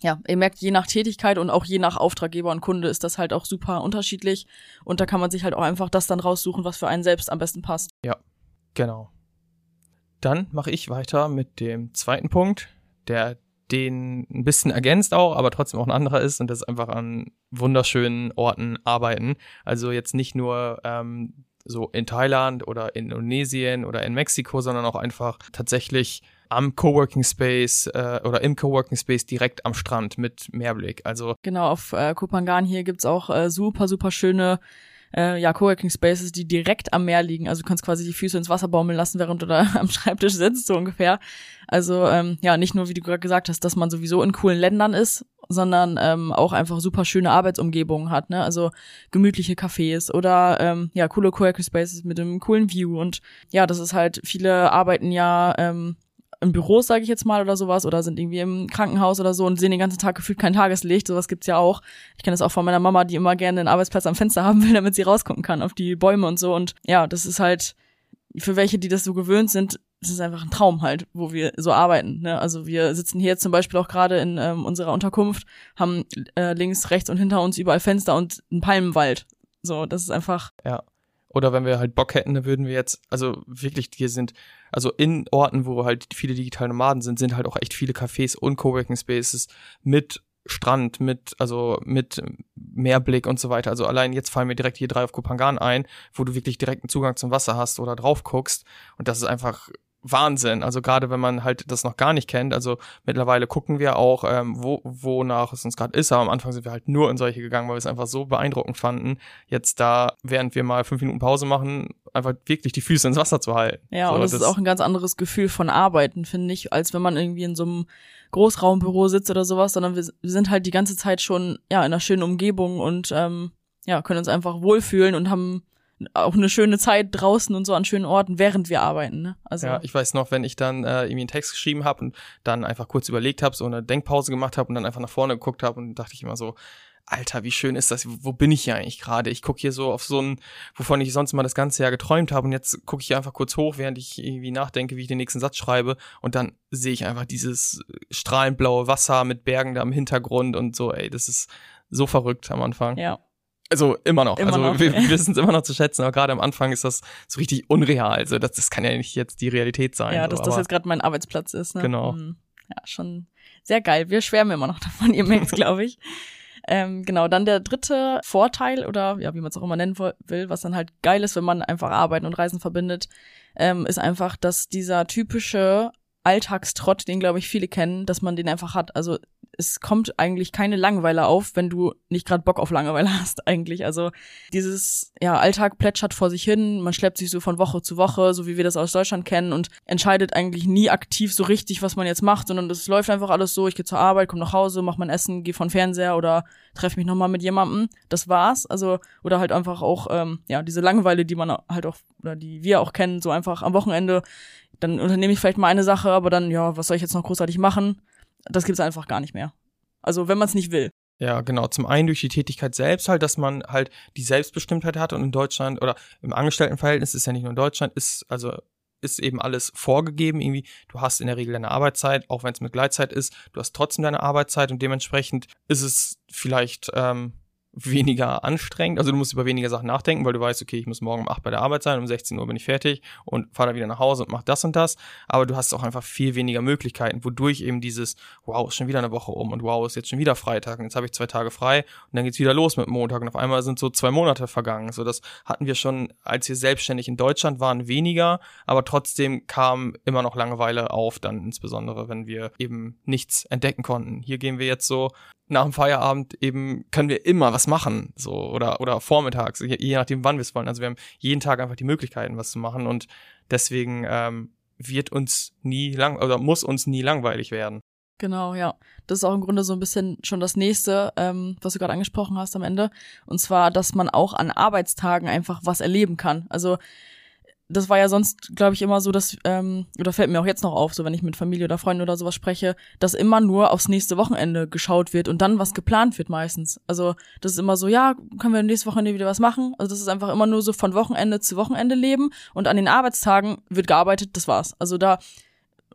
B: ja, ihr merkt, je nach Tätigkeit und auch je nach Auftraggeber und Kunde ist das halt auch super unterschiedlich. Und da kann man sich halt auch einfach das dann raussuchen, was für einen selbst am besten passt.
A: Ja, genau. Dann mache ich weiter mit dem zweiten Punkt, der den ein bisschen ergänzt auch, aber trotzdem auch ein anderer ist und das ist einfach an wunderschönen Orten arbeiten. Also jetzt nicht nur ähm, so in Thailand oder in Indonesien oder in Mexiko, sondern auch einfach tatsächlich am Coworking Space äh, oder im Coworking Space direkt am Strand mit Meerblick. Also
B: genau auf äh, Kopangan hier gibt's auch äh, super super schöne äh, ja, Coworking Spaces, die direkt am Meer liegen. Also du kannst quasi die Füße ins Wasser baumeln lassen, während du da am Schreibtisch sitzt, so ungefähr. Also ähm, ja, nicht nur, wie du gerade gesagt hast, dass man sowieso in coolen Ländern ist, sondern ähm, auch einfach super schöne Arbeitsumgebungen hat, ne? Also gemütliche Cafés oder ähm, ja, coole Coworking Spaces mit einem coolen View. Und ja, das ist halt, viele arbeiten ja ähm, in Büros, sage ich jetzt mal, oder sowas, oder sind irgendwie im Krankenhaus oder so und sehen den ganzen Tag gefühlt kein Tageslicht. Sowas gibt's ja auch. Ich kenne das auch von meiner Mama, die immer gerne einen Arbeitsplatz am Fenster haben will, damit sie rausgucken kann auf die Bäume und so. Und ja, das ist halt für welche, die das so gewöhnt sind, das ist einfach ein Traum halt, wo wir so arbeiten. Ne? Also wir sitzen hier zum Beispiel auch gerade in ähm, unserer Unterkunft, haben äh, links, rechts und hinter uns überall Fenster und einen Palmenwald. So, das ist einfach.
A: Ja. Oder wenn wir halt Bock hätten, dann würden wir jetzt, also wirklich, hier sind, also in Orten, wo halt viele digitale Nomaden sind, sind halt auch echt viele Cafés und Coworking Spaces mit Strand, mit, also mit Meerblick und so weiter. Also allein jetzt fallen mir direkt hier drei auf Kupangan ein, wo du wirklich direkten Zugang zum Wasser hast oder drauf guckst. Und das ist einfach Wahnsinn. Also gerade wenn man halt das noch gar nicht kennt. Also mittlerweile gucken wir auch, ähm, wo, wonach es uns gerade ist. Aber am Anfang sind wir halt nur in solche gegangen, weil wir es einfach so beeindruckend fanden, jetzt da, während wir mal fünf Minuten Pause machen, einfach wirklich die Füße ins Wasser zu halten.
B: Ja,
A: so,
B: und das,
A: das
B: ist auch ein ganz anderes Gefühl von Arbeiten, finde ich, als wenn man irgendwie in so einem Großraumbüro sitzt oder sowas, sondern wir, wir sind halt die ganze Zeit schon ja in einer schönen Umgebung und ähm, ja können uns einfach wohlfühlen und haben auch eine schöne Zeit draußen und so an schönen Orten, während wir arbeiten. Ne?
A: Also ja, ich weiß noch, wenn ich dann äh, irgendwie einen Text geschrieben habe und dann einfach kurz überlegt habe, so eine Denkpause gemacht habe und dann einfach nach vorne geguckt habe und dachte ich immer so, Alter, wie schön ist das? Wo bin ich hier eigentlich gerade? Ich gucke hier so auf so ein, wovon ich sonst mal das ganze Jahr geträumt habe und jetzt gucke ich einfach kurz hoch, während ich irgendwie nachdenke, wie ich den nächsten Satz schreibe und dann sehe ich einfach dieses strahlend blaue Wasser mit Bergen da im Hintergrund und so, ey, das ist so verrückt am Anfang.
B: Ja.
A: Also immer noch.
B: Immer
A: also
B: noch,
A: wir, wir wissen es immer noch zu schätzen, aber gerade am Anfang ist das so richtig unreal. Also das, das kann ja nicht jetzt die Realität sein.
B: Ja,
A: so,
B: dass das jetzt gerade mein Arbeitsplatz ist. Ne?
A: Genau.
B: Mhm. Ja, schon sehr geil. Wir schwärmen immer noch davon, ihr merkt glaube ich. Ähm, genau, dann der dritte Vorteil oder ja, wie man es auch immer nennen will, was dann halt geil ist, wenn man einfach Arbeiten und Reisen verbindet, ähm, ist einfach, dass dieser typische Alltagstrott, den glaube ich viele kennen, dass man den einfach hat. Also es kommt eigentlich keine Langeweile auf, wenn du nicht gerade Bock auf Langeweile hast eigentlich. Also dieses ja Alltag plätschert vor sich hin, man schleppt sich so von Woche zu Woche, so wie wir das aus Deutschland kennen und entscheidet eigentlich nie aktiv so richtig, was man jetzt macht, sondern das läuft einfach alles so. Ich gehe zur Arbeit, komme nach Hause, mache mein Essen, gehe von Fernseher oder treffe mich nochmal mit jemandem. Das war's. Also oder halt einfach auch ähm, ja diese Langeweile, die man halt auch oder die wir auch kennen, so einfach am Wochenende. Dann unternehme ich vielleicht mal eine Sache, aber dann ja, was soll ich jetzt noch großartig machen? Das gibt's einfach gar nicht mehr. Also wenn man es nicht will.
A: Ja, genau. Zum einen durch die Tätigkeit selbst halt, dass man halt die Selbstbestimmtheit hat und in Deutschland oder im Angestelltenverhältnis ist ja nicht nur in Deutschland, ist also ist eben alles vorgegeben. Irgendwie, du hast in der Regel deine Arbeitszeit, auch wenn es mit Gleitzeit ist, du hast trotzdem deine Arbeitszeit und dementsprechend ist es vielleicht ähm, weniger anstrengend. Also du musst über weniger Sachen nachdenken, weil du weißt, okay, ich muss morgen um 8 bei der Arbeit sein, um 16 Uhr bin ich fertig und fahre dann wieder nach Hause und mach das und das. Aber du hast auch einfach viel weniger Möglichkeiten, wodurch eben dieses, wow, ist schon wieder eine Woche um und wow, ist jetzt schon wieder Freitag und jetzt habe ich zwei Tage frei und dann geht's wieder los mit Montag und auf einmal sind so zwei Monate vergangen. So, das hatten wir schon, als wir selbstständig in Deutschland waren, weniger, aber trotzdem kam immer noch Langeweile auf, dann insbesondere, wenn wir eben nichts entdecken konnten. Hier gehen wir jetzt so nach dem Feierabend eben können wir immer was machen, so oder oder vormittags, je, je nachdem, wann wir es wollen. Also wir haben jeden Tag einfach die Möglichkeiten, was zu machen und deswegen ähm, wird uns nie lang oder muss uns nie langweilig werden.
B: Genau, ja. Das ist auch im Grunde so ein bisschen schon das nächste, ähm, was du gerade angesprochen hast am Ende. Und zwar, dass man auch an Arbeitstagen einfach was erleben kann. Also das war ja sonst, glaube ich, immer so, dass, ähm, oder fällt mir auch jetzt noch auf, so wenn ich mit Familie oder Freunden oder sowas spreche, dass immer nur aufs nächste Wochenende geschaut wird und dann was geplant wird meistens. Also das ist immer so, ja, können wir nächstes Wochenende wieder was machen? Also das ist einfach immer nur so von Wochenende zu Wochenende leben und an den Arbeitstagen wird gearbeitet, das war's. Also da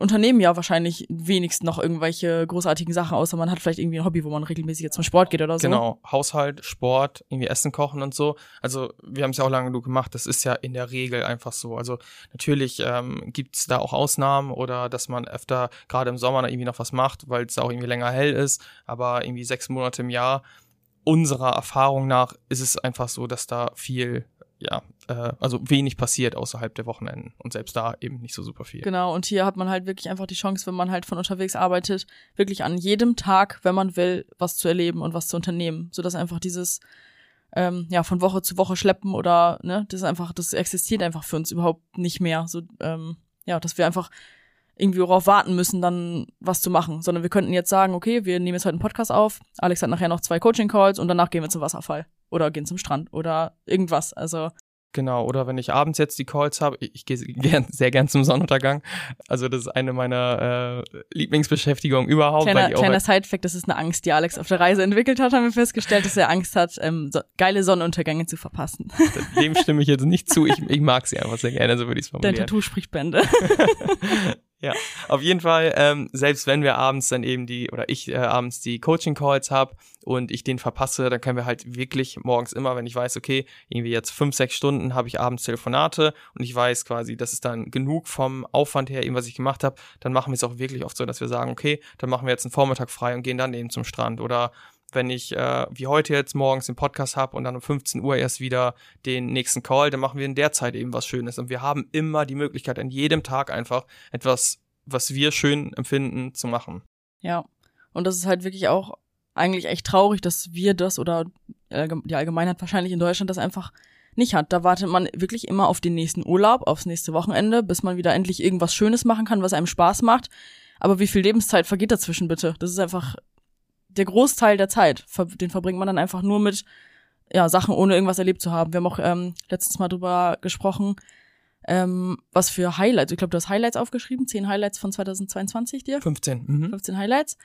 B: unternehmen ja wahrscheinlich wenigstens noch irgendwelche großartigen Sachen, außer man hat vielleicht irgendwie ein Hobby, wo man regelmäßig jetzt zum Sport geht oder so.
A: Genau, Haushalt, Sport, irgendwie Essen kochen und so. Also wir haben es ja auch lange genug gemacht. Das ist ja in der Regel einfach so. Also natürlich ähm, gibt es da auch Ausnahmen oder dass man öfter gerade im Sommer irgendwie noch was macht, weil es auch irgendwie länger hell ist. Aber irgendwie sechs Monate im Jahr unserer Erfahrung nach ist es einfach so, dass da viel ja, äh, also wenig passiert außerhalb der Wochenenden. Und selbst da eben nicht so super viel.
B: Genau, und hier hat man halt wirklich einfach die Chance, wenn man halt von unterwegs arbeitet, wirklich an jedem Tag, wenn man will, was zu erleben und was zu unternehmen, sodass einfach dieses ähm, ja von Woche zu Woche schleppen oder ne, das ist einfach, das existiert einfach für uns überhaupt nicht mehr. So ähm, ja, dass wir einfach irgendwie darauf warten müssen, dann was zu machen, sondern wir könnten jetzt sagen, okay, wir nehmen jetzt heute einen Podcast auf, Alex hat nachher noch zwei Coaching-Calls und danach gehen wir zum Wasserfall oder gehen zum Strand oder irgendwas. Also
A: Genau, oder wenn ich abends jetzt die Calls habe, ich, ich gehe gern, sehr gern zum Sonnenuntergang. Also das ist eine meiner äh, Lieblingsbeschäftigungen überhaupt.
B: Kleiner,
A: weil die
B: kleiner Side-Fact, das ist eine Angst, die Alex auf der Reise entwickelt hat, haben wir festgestellt, dass er Angst hat, ähm, so, geile Sonnenuntergänge zu verpassen.
A: Dem stimme ich jetzt nicht zu. Ich, ich mag sie einfach sehr gerne, so würde ich es formulieren.
B: Dein Tattoo spricht Bände.
A: Ja, auf jeden Fall, ähm, selbst wenn wir abends dann eben die, oder ich äh, abends die Coaching-Calls habe und ich den verpasse, dann können wir halt wirklich morgens immer, wenn ich weiß, okay, irgendwie jetzt fünf, sechs Stunden habe ich abends Telefonate und ich weiß quasi, das ist dann genug vom Aufwand her, eben was ich gemacht habe, dann machen wir es auch wirklich oft so, dass wir sagen, okay, dann machen wir jetzt einen Vormittag frei und gehen dann eben zum Strand oder wenn ich äh, wie heute jetzt morgens den Podcast habe und dann um 15 Uhr erst wieder den nächsten Call, dann machen wir in der Zeit eben was Schönes. Und wir haben immer die Möglichkeit, an jedem Tag einfach etwas, was wir schön empfinden, zu machen.
B: Ja. Und das ist halt wirklich auch eigentlich echt traurig, dass wir das oder äh, die Allgemeinheit wahrscheinlich in Deutschland das einfach nicht hat. Da wartet man wirklich immer auf den nächsten Urlaub, aufs nächste Wochenende, bis man wieder endlich irgendwas Schönes machen kann, was einem Spaß macht. Aber wie viel Lebenszeit vergeht dazwischen bitte? Das ist einfach der Großteil der Zeit, den verbringt man dann einfach nur mit ja, Sachen, ohne irgendwas erlebt zu haben. Wir haben auch ähm, letztens mal drüber gesprochen, ähm, was für Highlights. Ich glaube, du hast Highlights aufgeschrieben, zehn Highlights von 2022 dir.
A: 15. Mhm.
B: 15 Highlights.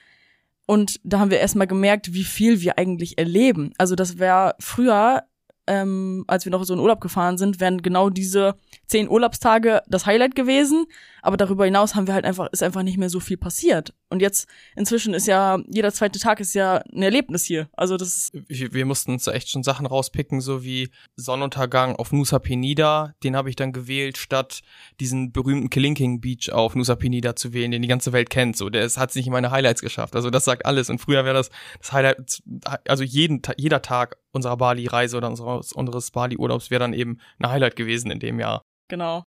B: Und da haben wir erstmal gemerkt, wie viel wir eigentlich erleben. Also das wäre früher ähm, als wir noch so in Urlaub gefahren sind, wären genau diese zehn Urlaubstage das Highlight gewesen. Aber darüber hinaus haben wir halt einfach, ist einfach nicht mehr so viel passiert. Und jetzt, inzwischen ist ja, jeder zweite Tag ist ja ein Erlebnis hier. Also das ist.
A: Wir, wir mussten uns echt schon Sachen rauspicken, so wie Sonnenuntergang auf Nusa Penida. Den habe ich dann gewählt, statt diesen berühmten Kilinking Beach auf Nusa Penida zu wählen, den die ganze Welt kennt. So, der hat es nicht in meine Highlights geschafft. Also das sagt alles. Und früher wäre das das Highlight, also jeden, jeder Tag unserer Bali-Reise oder unseres, unseres Bali-Urlaubs wäre dann eben ein Highlight gewesen in dem Jahr.
B: Genau.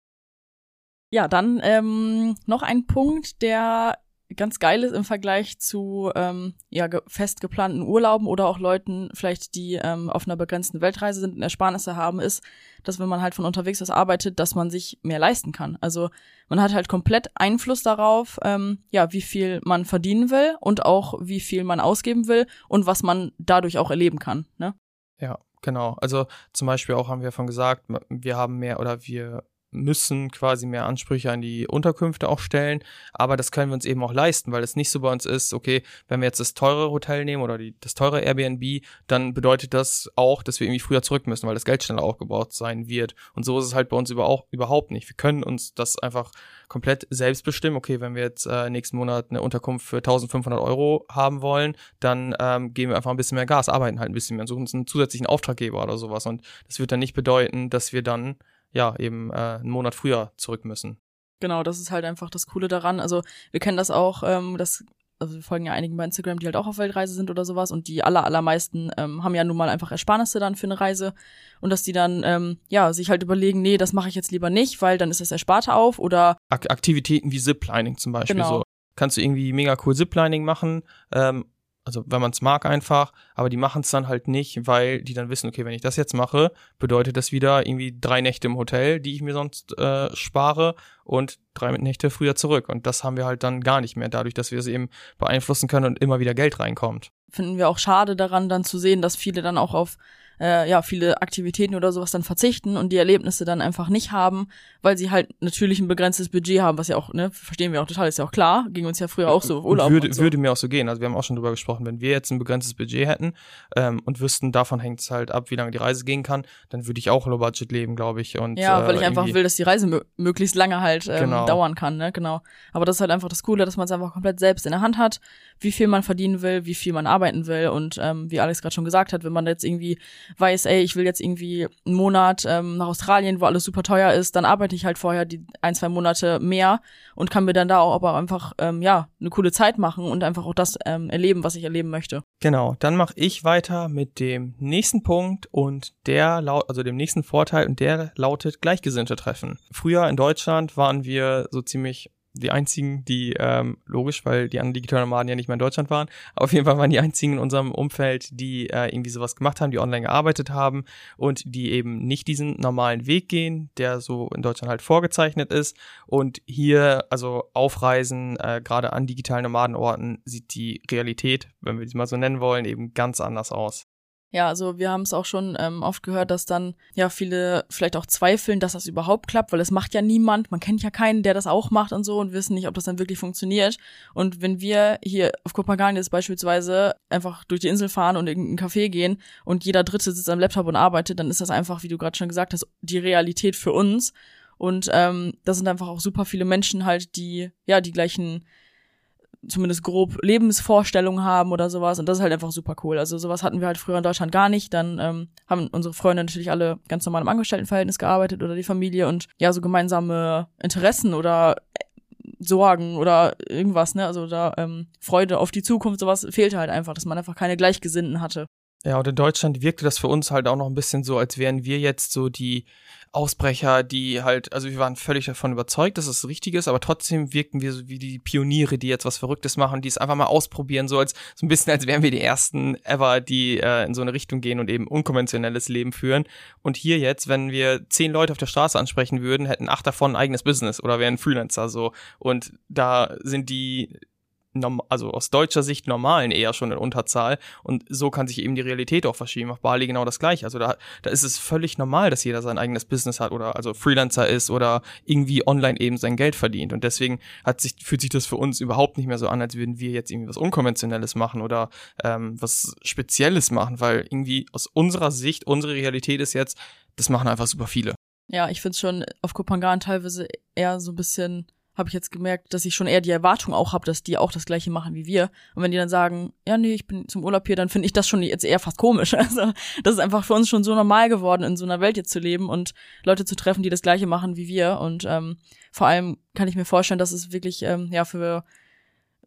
B: Ja, dann ähm, noch ein Punkt, der ganz geil ist im Vergleich zu ähm, ja, fest geplanten Urlauben oder auch Leuten vielleicht, die ähm, auf einer begrenzten Weltreise sind und Ersparnisse haben, ist, dass wenn man halt von unterwegs aus arbeitet, dass man sich mehr leisten kann. Also man hat halt komplett Einfluss darauf, ähm, ja, wie viel man verdienen will und auch wie viel man ausgeben will und was man dadurch auch erleben kann. Ne?
A: Ja, genau. Also zum Beispiel auch haben wir von gesagt, wir haben mehr oder wir müssen quasi mehr Ansprüche an die Unterkünfte auch stellen, aber das können wir uns eben auch leisten, weil es nicht so bei uns ist, okay, wenn wir jetzt das teure Hotel nehmen oder die, das teure Airbnb, dann bedeutet das auch, dass wir irgendwie früher zurück müssen, weil das Geld schneller aufgebaut sein wird. Und so ist es halt bei uns über auch, überhaupt nicht. Wir können uns das einfach komplett selbst bestimmen. Okay, wenn wir jetzt äh, nächsten Monat eine Unterkunft für 1500 Euro haben wollen, dann ähm, geben wir einfach ein bisschen mehr Gas, arbeiten halt ein bisschen mehr und suchen uns einen zusätzlichen Auftraggeber oder sowas. Und das wird dann nicht bedeuten, dass wir dann ja eben äh, einen Monat früher zurück müssen.
B: Genau, das ist halt einfach das Coole daran. Also wir kennen das auch, ähm, das also wir folgen ja einigen bei Instagram, die halt auch auf Weltreise sind oder sowas und die aller, allermeisten ähm, haben ja nun mal einfach Ersparnisse dann für eine Reise und dass die dann, ähm, ja, sich halt überlegen, nee, das mache ich jetzt lieber nicht, weil dann ist das Ersparte auf oder
A: Aktivitäten wie Ziplining zum Beispiel genau. so. Kannst du irgendwie mega cool Ziplining machen, ähm, also wenn man es mag einfach, aber die machen es dann halt nicht, weil die dann wissen, okay, wenn ich das jetzt mache, bedeutet das wieder irgendwie drei Nächte im Hotel, die ich mir sonst äh, spare und drei Nächte früher zurück. Und das haben wir halt dann gar nicht mehr, dadurch, dass wir es eben beeinflussen können und immer wieder Geld reinkommt.
B: Finden wir auch schade daran, dann zu sehen, dass viele dann auch auf äh, ja viele Aktivitäten oder sowas dann verzichten und die Erlebnisse dann einfach nicht haben, weil sie halt natürlich ein begrenztes Budget haben, was ja auch, ne, verstehen wir auch total, ist ja auch klar, ging uns ja früher auch so
A: Urlaub. Würde, so. würde mir auch so gehen. Also wir haben auch schon drüber gesprochen, wenn wir jetzt ein begrenztes Budget hätten ähm, und wüssten, davon hängt es halt ab, wie lange die Reise gehen kann, dann würde ich auch Low Budget leben, glaube ich. Und,
B: ja, äh, weil ich einfach will, dass die Reise möglichst lange halt ähm, genau. dauern kann, ne, genau. Aber das ist halt einfach das Coole, dass man es einfach komplett selbst in der Hand hat, wie viel man verdienen will, wie viel man arbeiten will und ähm, wie Alex gerade schon gesagt hat, wenn man jetzt irgendwie weiß, ey, ich will jetzt irgendwie einen Monat ähm, nach Australien, wo alles super teuer ist, dann arbeite ich halt vorher die ein, zwei Monate mehr und kann mir dann da auch aber einfach, ähm, ja, eine coole Zeit machen und einfach auch das ähm, erleben, was ich erleben möchte.
A: Genau, dann mache ich weiter mit dem nächsten Punkt und der laut, also dem nächsten Vorteil und der lautet Gleichgesinnte treffen. Früher in Deutschland waren wir so ziemlich die einzigen, die, ähm, logisch, weil die anderen digitalen Nomaden ja nicht mehr in Deutschland waren, auf jeden Fall waren die einzigen in unserem Umfeld, die äh, irgendwie sowas gemacht haben, die online gearbeitet haben und die eben nicht diesen normalen Weg gehen, der so in Deutschland halt vorgezeichnet ist. Und hier, also Aufreisen, äh, gerade an digitalen Nomadenorten, sieht die Realität, wenn wir die mal so nennen wollen, eben ganz anders aus.
B: Ja, also wir haben es auch schon ähm, oft gehört, dass dann ja viele vielleicht auch zweifeln, dass das überhaupt klappt, weil es macht ja niemand, man kennt ja keinen, der das auch macht und so und wissen nicht, ob das dann wirklich funktioniert. Und wenn wir hier auf Kopenhagen jetzt beispielsweise einfach durch die Insel fahren und in irgendein Café gehen und jeder Dritte sitzt am Laptop und arbeitet, dann ist das einfach, wie du gerade schon gesagt hast, die Realität für uns. Und ähm, das sind einfach auch super viele Menschen halt, die ja die gleichen zumindest grob Lebensvorstellungen haben oder sowas. Und das ist halt einfach super cool. Also sowas hatten wir halt früher in Deutschland gar nicht. Dann ähm, haben unsere Freunde natürlich alle ganz normal im Angestelltenverhältnis gearbeitet oder die Familie und ja, so gemeinsame Interessen oder Sorgen oder irgendwas, ne? Also da ähm, Freude auf die Zukunft, sowas fehlte halt einfach, dass man einfach keine Gleichgesinnten hatte.
A: Ja, und in Deutschland wirkte das für uns halt auch noch ein bisschen so, als wären wir jetzt so die Ausbrecher, die halt, also wir waren völlig davon überzeugt, dass es richtig ist, aber trotzdem wirkten wir so wie die Pioniere, die jetzt was Verrücktes machen, die es einfach mal ausprobieren, so als so ein bisschen, als wären wir die ersten ever, die äh, in so eine Richtung gehen und eben unkonventionelles Leben führen. Und hier jetzt, wenn wir zehn Leute auf der Straße ansprechen würden, hätten acht davon ein eigenes Business oder wären Freelancer so. Und da sind die also aus deutscher Sicht normalen eher schon in Unterzahl und so kann sich eben die Realität auch verschieben. Auf Bali genau das gleiche. Also da, da ist es völlig normal, dass jeder sein eigenes Business hat oder also Freelancer ist oder irgendwie online eben sein Geld verdient und deswegen hat sich, fühlt sich das für uns überhaupt nicht mehr so an, als würden wir jetzt irgendwie was Unkonventionelles machen oder ähm, was Spezielles machen, weil irgendwie aus unserer Sicht, unsere Realität ist jetzt, das machen einfach super viele.
B: Ja, ich finde es schon auf Kopangan teilweise eher so ein bisschen habe ich jetzt gemerkt, dass ich schon eher die Erwartung auch habe, dass die auch das gleiche machen wie wir. Und wenn die dann sagen, ja, nee, ich bin zum Urlaub hier, dann finde ich das schon jetzt eher fast komisch. Also das ist einfach für uns schon so normal geworden, in so einer Welt jetzt zu leben und Leute zu treffen, die das gleiche machen wie wir. Und ähm, vor allem kann ich mir vorstellen, dass es wirklich ähm, ja für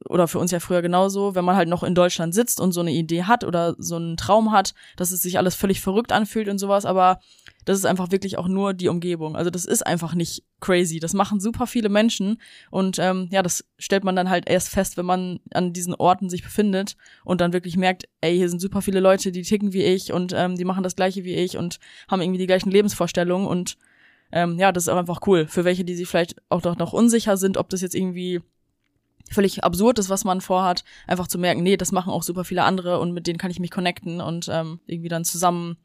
B: oder für uns ja früher genauso, wenn man halt noch in Deutschland sitzt und so eine Idee hat oder so einen Traum hat, dass es sich alles völlig verrückt anfühlt und sowas, aber das ist einfach wirklich auch nur die Umgebung. Also das ist einfach nicht crazy. Das machen super viele Menschen und ähm, ja, das stellt man dann halt erst fest, wenn man an diesen Orten sich befindet und dann wirklich merkt, ey, hier sind super viele Leute, die ticken wie ich und ähm, die machen das gleiche wie ich und haben irgendwie die gleichen Lebensvorstellungen und ähm, ja, das ist auch einfach cool. Für welche, die sich vielleicht auch doch noch unsicher sind, ob das jetzt irgendwie völlig absurd ist, was man vorhat, einfach zu merken, nee, das machen auch super viele andere und mit denen kann ich mich connecten und ähm, irgendwie dann zusammen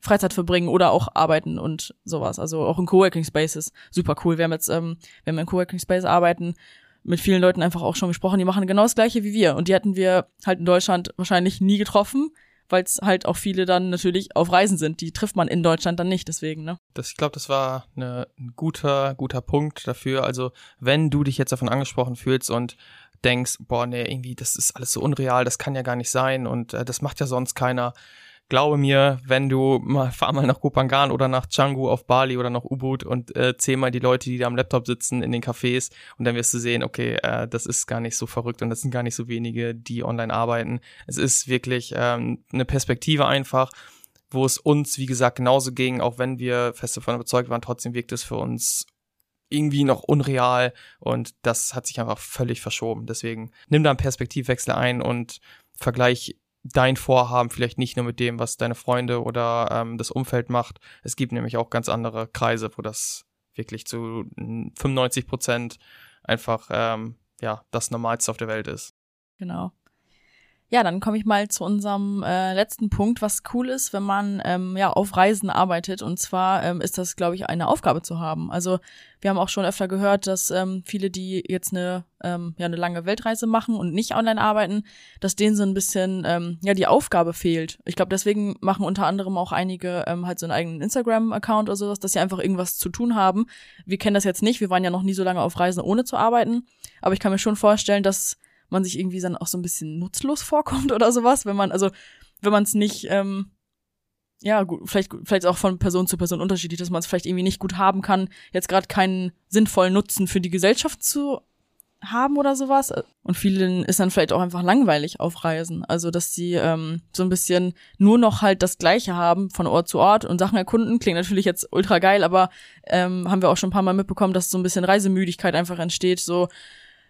B: Freizeit verbringen oder auch arbeiten und sowas. Also auch in Coworking Spaces. Super cool. Wir haben jetzt, ähm, wenn wir in Coworking Space arbeiten, mit vielen Leuten einfach auch schon gesprochen, die machen genau das gleiche wie wir. Und die hätten wir halt in Deutschland wahrscheinlich nie getroffen, weil es halt auch viele dann natürlich auf Reisen sind. Die trifft man in Deutschland dann nicht, deswegen, ne?
A: Das, ich glaube, das war eine, ein guter, guter Punkt dafür. Also, wenn du dich jetzt davon angesprochen fühlst und denkst, boah, nee, irgendwie, das ist alles so unreal, das kann ja gar nicht sein und äh, das macht ja sonst keiner, glaube mir, wenn du mal fahr mal nach Kupangan oder nach Canggu auf Bali oder nach Ubud und äh, zähl mal die Leute, die da am Laptop sitzen in den Cafés und dann wirst du sehen, okay, äh, das ist gar nicht so verrückt und das sind gar nicht so wenige, die online arbeiten. Es ist wirklich ähm, eine Perspektive einfach, wo es uns, wie gesagt, genauso ging, auch wenn wir fest davon überzeugt waren, trotzdem wirkt es für uns irgendwie noch unreal und das hat sich einfach völlig verschoben. Deswegen nimm da einen Perspektivwechsel ein und vergleich dein Vorhaben vielleicht nicht nur mit dem, was deine Freunde oder ähm, das Umfeld macht. Es gibt nämlich auch ganz andere Kreise, wo das wirklich zu 95 Prozent einfach ähm, ja das Normalste auf der Welt ist.
B: Genau. Ja, dann komme ich mal zu unserem äh, letzten Punkt, was cool ist, wenn man ähm, ja auf Reisen arbeitet. Und zwar ähm, ist das, glaube ich, eine Aufgabe zu haben. Also wir haben auch schon öfter gehört, dass ähm, viele, die jetzt eine ähm, ja eine lange Weltreise machen und nicht online arbeiten, dass denen so ein bisschen ähm, ja die Aufgabe fehlt. Ich glaube, deswegen machen unter anderem auch einige ähm, halt so einen eigenen Instagram-Account oder sowas, dass sie einfach irgendwas zu tun haben. Wir kennen das jetzt nicht. Wir waren ja noch nie so lange auf Reisen, ohne zu arbeiten. Aber ich kann mir schon vorstellen, dass man sich irgendwie dann auch so ein bisschen nutzlos vorkommt oder sowas, wenn man, also wenn man es nicht, ähm, ja, gut, vielleicht, vielleicht auch von Person zu Person unterschiedlich, dass man es vielleicht irgendwie nicht gut haben kann, jetzt gerade keinen sinnvollen Nutzen für die Gesellschaft zu haben oder sowas. Und vielen ist dann vielleicht auch einfach langweilig auf Reisen. Also, dass sie ähm, so ein bisschen nur noch halt das Gleiche haben von Ort zu Ort und Sachen erkunden. Klingt natürlich jetzt ultra geil, aber ähm, haben wir auch schon ein paar Mal mitbekommen, dass so ein bisschen Reisemüdigkeit einfach entsteht. So,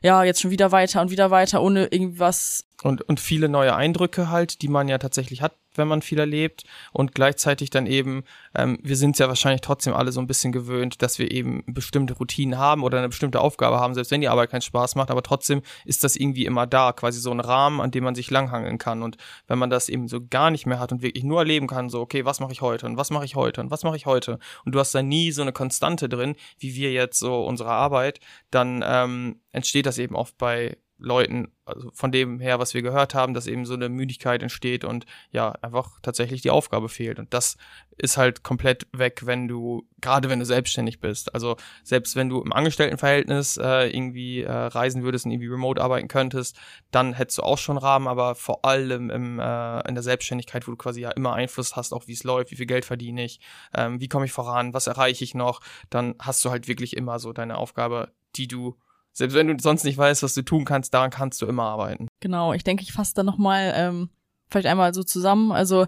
B: ja, jetzt schon wieder weiter und wieder weiter, ohne irgendwas.
A: Und, und viele neue Eindrücke halt, die man ja tatsächlich hat, wenn man viel erlebt und gleichzeitig dann eben, ähm, wir sind ja wahrscheinlich trotzdem alle so ein bisschen gewöhnt, dass wir eben bestimmte Routinen haben oder eine bestimmte Aufgabe haben, selbst wenn die Arbeit keinen Spaß macht, aber trotzdem ist das irgendwie immer da, quasi so ein Rahmen, an dem man sich langhangeln kann. Und wenn man das eben so gar nicht mehr hat und wirklich nur erleben kann, so okay, was mache ich heute und was mache ich heute und was mache ich heute? Und du hast da nie so eine Konstante drin, wie wir jetzt so unsere Arbeit, dann ähm, entsteht das eben oft bei Leuten, also von dem her, was wir gehört haben, dass eben so eine Müdigkeit entsteht und ja, einfach tatsächlich die Aufgabe fehlt. Und das ist halt komplett weg, wenn du, gerade wenn du selbstständig bist. Also selbst wenn du im Angestelltenverhältnis äh, irgendwie äh, reisen würdest und irgendwie remote arbeiten könntest, dann hättest du auch schon Rahmen, aber vor allem im, äh, in der Selbstständigkeit, wo du quasi ja immer Einfluss hast, auch wie es läuft, wie viel Geld verdiene ich, ähm, wie komme ich voran, was erreiche ich noch, dann hast du halt wirklich immer so deine Aufgabe, die du selbst wenn du sonst nicht weißt, was du tun kannst, daran kannst du immer arbeiten.
B: Genau, ich denke, ich fasse da nochmal ähm, vielleicht einmal so zusammen. Also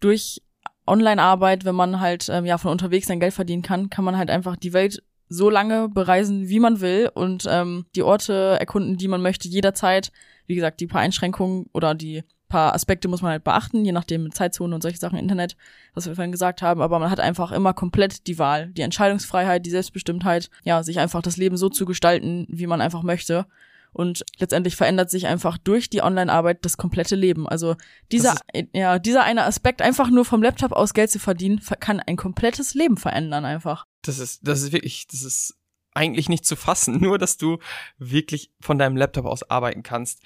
B: durch Online-Arbeit, wenn man halt ähm, ja von unterwegs sein Geld verdienen kann, kann man halt einfach die Welt so lange bereisen, wie man will und ähm, die Orte erkunden, die man möchte, jederzeit. Wie gesagt, die paar Einschränkungen oder die paar Aspekte muss man halt beachten, je nachdem mit Zeitzone und solche Sachen Internet, was wir vorhin gesagt haben, aber man hat einfach immer komplett die Wahl, die Entscheidungsfreiheit, die Selbstbestimmtheit, ja, sich einfach das Leben so zu gestalten, wie man einfach möchte. Und letztendlich verändert sich einfach durch die Online-Arbeit das komplette Leben. Also dieser, ja, dieser eine Aspekt, einfach nur vom Laptop aus Geld zu verdienen, kann ein komplettes Leben verändern einfach.
A: Das ist, das ist wirklich, das ist eigentlich nicht zu fassen. Nur, dass du wirklich von deinem Laptop aus arbeiten kannst.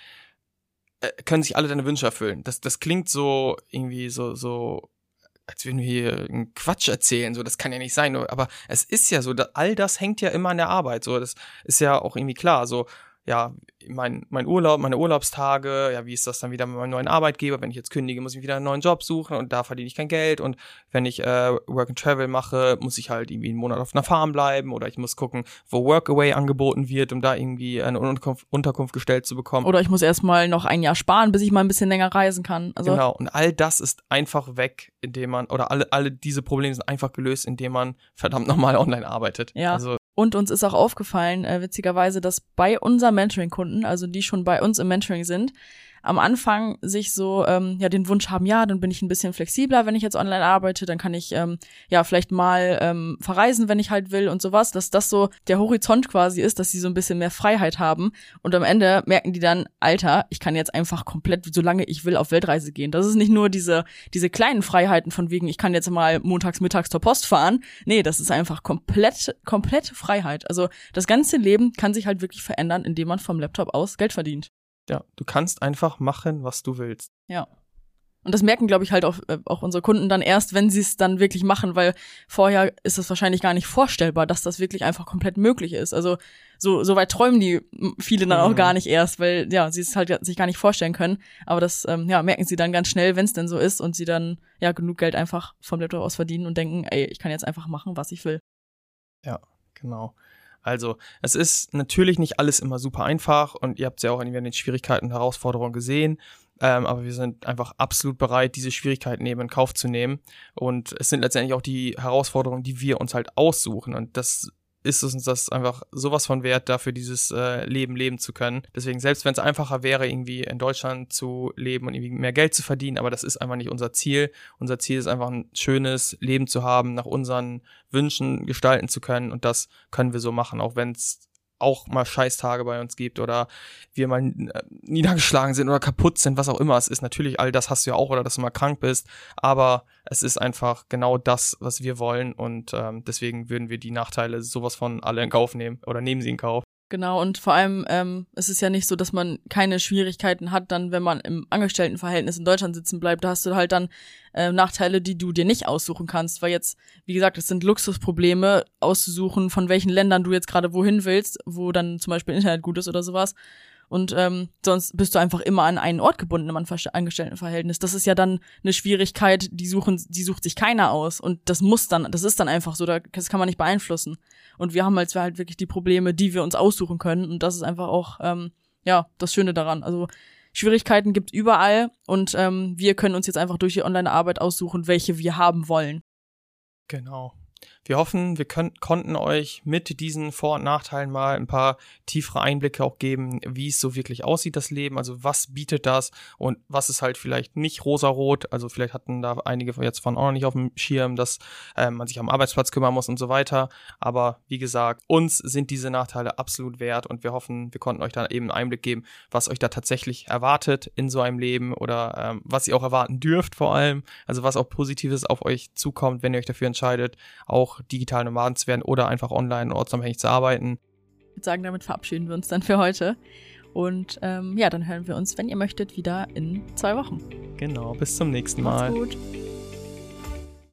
A: Äh, können sich alle deine Wünsche erfüllen. Das, das klingt so irgendwie so, so, als würden wir hier einen Quatsch erzählen, so, das kann ja nicht sein, aber es ist ja so, all das hängt ja immer an der Arbeit, so, das ist ja auch irgendwie klar, so, ja, mein, mein Urlaub, meine Urlaubstage, ja, wie ist das dann wieder mit meinem neuen Arbeitgeber? Wenn ich jetzt kündige, muss ich wieder einen neuen Job suchen und da verdiene ich kein Geld. Und wenn ich äh, Work and Travel mache, muss ich halt irgendwie einen Monat auf einer Farm bleiben oder ich muss gucken, wo Workaway angeboten wird, um da irgendwie eine Unterkunft, Unterkunft gestellt zu bekommen.
B: Oder ich muss erstmal noch ein Jahr sparen, bis ich mal ein bisschen länger reisen kann.
A: Also genau, und all das ist einfach weg, indem man, oder alle, alle diese Probleme sind einfach gelöst, indem man verdammt nochmal online arbeitet.
B: Ja. Also und uns ist auch aufgefallen, äh, witzigerweise, dass bei unseren Mentoring-Kunden, also die schon bei uns im Mentoring sind, am Anfang sich so ähm, ja den Wunsch haben, ja, dann bin ich ein bisschen flexibler, wenn ich jetzt online arbeite, dann kann ich ähm, ja vielleicht mal ähm, verreisen, wenn ich halt will und sowas, dass das so der Horizont quasi ist, dass sie so ein bisschen mehr Freiheit haben und am Ende merken die dann, Alter, ich kann jetzt einfach komplett, solange ich will, auf Weltreise gehen. Das ist nicht nur diese diese kleinen Freiheiten von wegen, ich kann jetzt mal montags mittags zur Post fahren. Nee, das ist einfach komplett komplette Freiheit. Also das ganze Leben kann sich halt wirklich verändern, indem man vom Laptop aus Geld verdient.
A: Ja, du kannst einfach machen, was du willst.
B: Ja. Und das merken, glaube ich, halt auch, äh, auch unsere Kunden dann erst, wenn sie es dann wirklich machen, weil vorher ist es wahrscheinlich gar nicht vorstellbar, dass das wirklich einfach komplett möglich ist. Also so, so weit träumen die viele dann auch mhm. gar nicht erst, weil ja, sie es halt sich gar nicht vorstellen können. Aber das ähm, ja, merken sie dann ganz schnell, wenn es denn so ist und sie dann ja genug Geld einfach vom Laptop aus verdienen und denken, ey, ich kann jetzt einfach machen, was ich will.
A: Ja, genau. Also es ist natürlich nicht alles immer super einfach und ihr habt es ja auch in den Schwierigkeiten und Herausforderungen gesehen. Ähm, aber wir sind einfach absolut bereit, diese Schwierigkeiten eben in Kauf zu nehmen. Und es sind letztendlich auch die Herausforderungen, die wir uns halt aussuchen. Und das ist es uns das einfach sowas von wert, dafür dieses äh, Leben leben zu können. Deswegen, selbst wenn es einfacher wäre, irgendwie in Deutschland zu leben und irgendwie mehr Geld zu verdienen, aber das ist einfach nicht unser Ziel. Unser Ziel ist einfach ein schönes Leben zu haben, nach unseren Wünschen gestalten zu können und das können wir so machen, auch wenn es auch mal Scheißtage bei uns gibt oder wir mal äh, niedergeschlagen sind oder kaputt sind, was auch immer es ist. Natürlich, all das hast du ja auch oder dass du mal krank bist, aber es ist einfach genau das, was wir wollen und ähm, deswegen würden wir die Nachteile sowas von alle in Kauf nehmen oder nehmen sie in Kauf.
B: Genau, und vor allem ähm, es ist ja nicht so, dass man keine Schwierigkeiten hat, dann, wenn man im Angestelltenverhältnis in Deutschland sitzen bleibt, da hast du halt dann äh, Nachteile, die du dir nicht aussuchen kannst, weil jetzt, wie gesagt, es sind Luxusprobleme, auszusuchen, von welchen Ländern du jetzt gerade wohin willst, wo dann zum Beispiel Internet gut ist oder sowas. Und ähm, sonst bist du einfach immer an einen Ort gebunden im Angestelltenverhältnis. Das ist ja dann eine Schwierigkeit, die suchen, die sucht sich keiner aus. Und das muss dann, das ist dann einfach so, das kann man nicht beeinflussen. Und wir haben halt, halt wirklich die Probleme, die wir uns aussuchen können. Und das ist einfach auch, ähm, ja, das Schöne daran. Also Schwierigkeiten gibt's überall und ähm, wir können uns jetzt einfach durch die Online-Arbeit aussuchen, welche wir haben wollen.
A: Genau. Wir hoffen, wir können, konnten euch mit diesen Vor- und Nachteilen mal ein paar tiefere Einblicke auch geben, wie es so wirklich aussieht, das Leben. Also was bietet das und was ist halt vielleicht nicht rosarot. Also vielleicht hatten da einige jetzt von auch noch nicht auf dem Schirm, dass ähm, man sich am Arbeitsplatz kümmern muss und so weiter. Aber wie gesagt, uns sind diese Nachteile absolut wert und wir hoffen, wir konnten euch da eben einen Einblick geben, was euch da tatsächlich erwartet in so einem Leben oder ähm, was ihr auch erwarten dürft vor allem. Also was auch Positives auf euch zukommt, wenn ihr euch dafür entscheidet, auch digital Nomaden zu werden oder einfach online und ortsunabhängig zu arbeiten.
B: Ich würde sagen, damit verabschieden wir uns dann für heute. Und ähm, ja, dann hören wir uns, wenn ihr möchtet, wieder in zwei Wochen.
A: Genau, bis zum nächsten Mal.
B: Macht's gut.